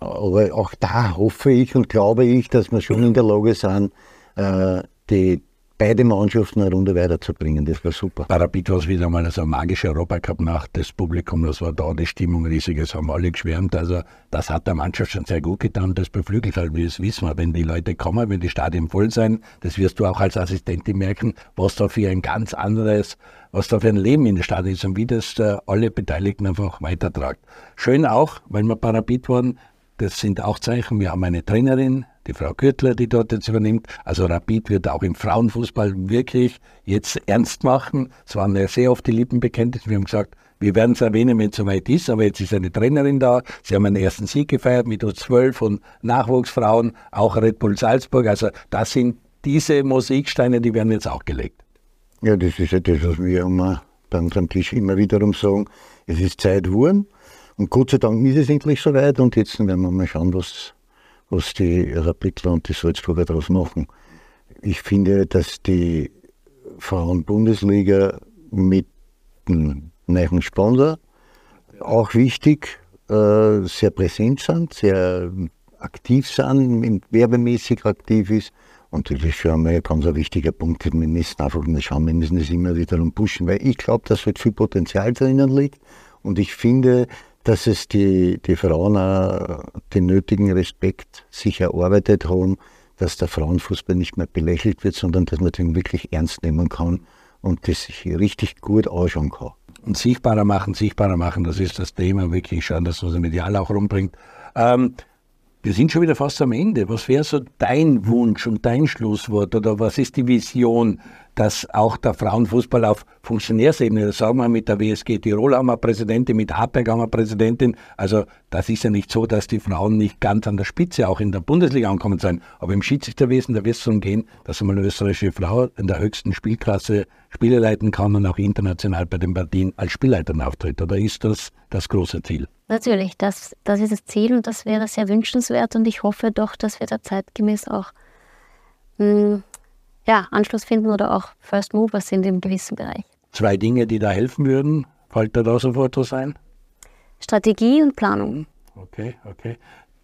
Aber auch da hoffe ich und glaube ich, dass wir schon in der Lage sind, äh, die, beide Mannschaften eine Runde weiterzubringen. Das war super. Bei war es wieder mal so eine magische Europacup-Nacht. Das Publikum, das war da, die Stimmung riesig, es haben alle geschwärmt. Also das hat der Mannschaft schon sehr gut getan. Das beflügelt halt, wie es wissen wir, wenn die Leute kommen, wenn die Stadien voll sein, das wirst du auch als Assistentin merken, was da für ein ganz anderes, was da für ein Leben in der Stadt ist und wie das äh, alle Beteiligten einfach weitertragt. Schön auch, weil wir bei Rapid waren, das sind auch Zeichen. Wir haben eine Trainerin, die Frau Gürtler, die dort jetzt übernimmt. Also Rapid wird auch im Frauenfußball wirklich jetzt ernst machen. Es waren ja sehr oft die Lippenbekenntnisse. Wir haben gesagt, wir werden es erwähnen, wenn es soweit ist, aber jetzt ist eine Trainerin da. Sie haben einen ersten Sieg gefeiert mit U12 und Nachwuchsfrauen, auch Red Bull Salzburg. Also das sind diese Musiksteine, die werden jetzt auch gelegt. Ja, das ist ja das, was wir immer bei unserem Tisch immer wiederum sagen. Es ist Zeit geworden und Gott sei Dank ist es endlich soweit und jetzt werden wir mal schauen, was was die Rapidler und die Salzburger daraus machen. Ich finde, dass die Frauen-Bundesliga mit einem neuen Sponsor auch wichtig, äh, sehr präsent sind, sehr aktiv sind, werbemäßig aktiv ist. Und das ist schon einmal ein ganz wichtiger Punkt. Wir müssen einfach mal schauen, wir müssen das immer wieder pushen, weil ich glaube, dass halt viel Potenzial drinnen liegt. Und ich finde, dass es die, die Frauen auch den nötigen Respekt sich erarbeitet haben, dass der Frauenfußball nicht mehr belächelt wird, sondern dass man den wirklich ernst nehmen kann und das sich richtig gut anschauen kann. Und sichtbarer machen, sichtbarer machen, das ist das Thema, wirklich schauen, dass man das medial auch rumbringt. Ähm, wir sind schon wieder fast am Ende. Was wäre so dein Wunsch und dein Schlusswort oder was ist die Vision dass auch der Frauenfußball auf Funktionärsebene, das sagen wir mit der WSG Tirol haben wir Präsidentin, mit Hartberg haben wir Präsidentin. Also das ist ja nicht so, dass die Frauen nicht ganz an der Spitze auch in der Bundesliga ankommen sein. Aber im Schiedsrichterwesen, da wird es darum gehen, dass einmal eine österreichische Frau in der höchsten Spielklasse Spiele leiten kann und auch international bei den Partien als Spielleiterin auftritt. Oder ist das das große Ziel? Natürlich, das, das ist das Ziel und das wäre sehr wünschenswert und ich hoffe doch, dass wir da zeitgemäß auch hm, ja, Anschluss finden oder auch First Movers sind im gewissen Bereich. Zwei Dinge, die da helfen würden, fällt dir da sofort was ein? Strategie und Planung. Mhm. Okay, okay.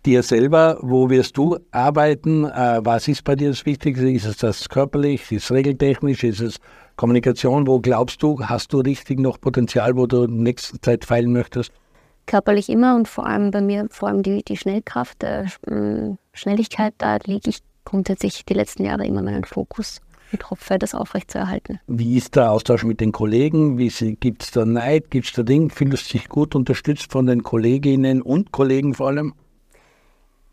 Dir selber, wo wirst du arbeiten? Äh, was ist bei dir das Wichtigste? Ist es das körperlich? Ist es regeltechnisch? Ist es Kommunikation? Wo glaubst du, hast du richtig noch Potenzial, wo du in der nächsten Zeit feilen möchtest? Körperlich immer und vor allem bei mir, vor allem die, die Schnellkraft, äh, Schnelligkeit, da liege ich grundsätzlich die letzten Jahre immer meinen Fokus und hoffe, das aufrechtzuerhalten. Wie ist der Austausch mit den Kollegen? Gibt es da Neid? Gibt es da Dinge? Fühlst du dich gut unterstützt von den Kolleginnen und Kollegen vor allem?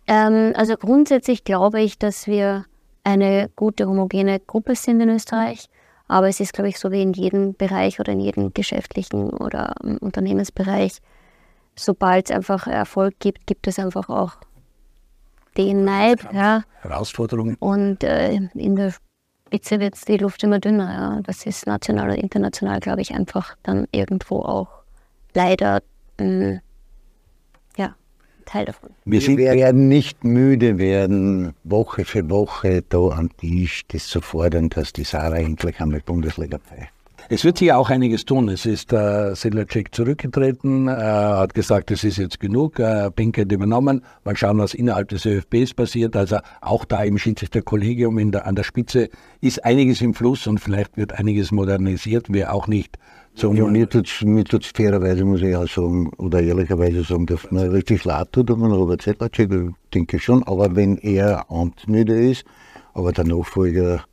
Ähm, also grundsätzlich glaube ich, dass wir eine gute homogene Gruppe sind in Österreich. Aber es ist, glaube ich, so wie in jedem Bereich oder in jedem geschäftlichen oder Unternehmensbereich. Sobald es einfach Erfolg gibt, gibt es einfach auch den Neid. Ja. Herausforderungen. Und äh, in der Spitze wird die Luft immer dünner. Ja. Das ist national oder international, glaube ich, einfach dann irgendwo auch leider mh, ja, Teil davon. Wir, Wir werden nicht müde werden, Woche für Woche da am Tisch das zu fordern, dass die Sarah endlich einmal Bundesliga pfeift. Es wird sich auch einiges tun. Es ist äh, Sedlacek zurückgetreten, äh, hat gesagt, es ist jetzt genug, äh, Pinkett übernommen. Mal schauen, was innerhalb des ÖFBs passiert. Also auch da im Schiedsrichterkollegium in der, an der Spitze ist einiges im Fluss und vielleicht wird einiges modernisiert, wer auch nicht. So ja, mir tut es fairerweise, muss ich auch sagen, oder ehrlicherweise sagen, dass man richtig leid tut um Robert Sedlacek, denke ich schon. Aber wenn er amtsmüde ist, aber der Nachfolger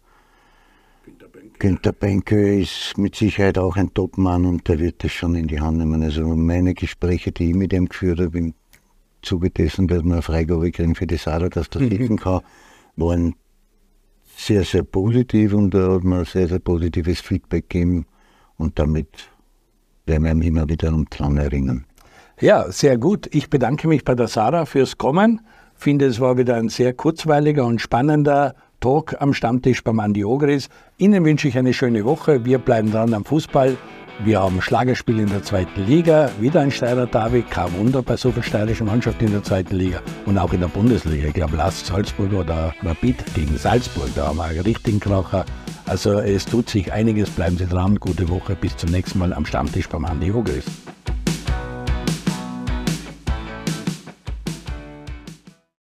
Günter Benke ist mit Sicherheit auch ein Topmann und der wird das schon in die Hand nehmen. Also meine Gespräche, die ich mit ihm geführt habe, im Zuge dessen, dass wir eine Freigabe kriegen für die Sada, dass das mhm. kann, waren sehr, sehr positiv und da hat man sehr, sehr positives Feedback gegeben und damit werden wir immer wieder um dran erinnern. Ja, sehr gut. Ich bedanke mich bei der Sarah fürs Kommen. Finde, es war wieder ein sehr kurzweiliger und spannender Talk am Stammtisch beim Andi Ogris. Ihnen wünsche ich eine schöne Woche. Wir bleiben dran am Fußball. Wir haben Schlagerspiel in der zweiten Liga, wieder ein Steirer Derby, kein Wunder bei so vielen steirischen Mannschaften in der zweiten Liga und auch in der Bundesliga. Ich glaube, Last Salzburg oder Rapid gegen Salzburg, da haben wir einen richtigen Kracher. Also es tut sich einiges, bleiben Sie dran, gute Woche, bis zum nächsten Mal am Stammtisch beim Andi Ogris.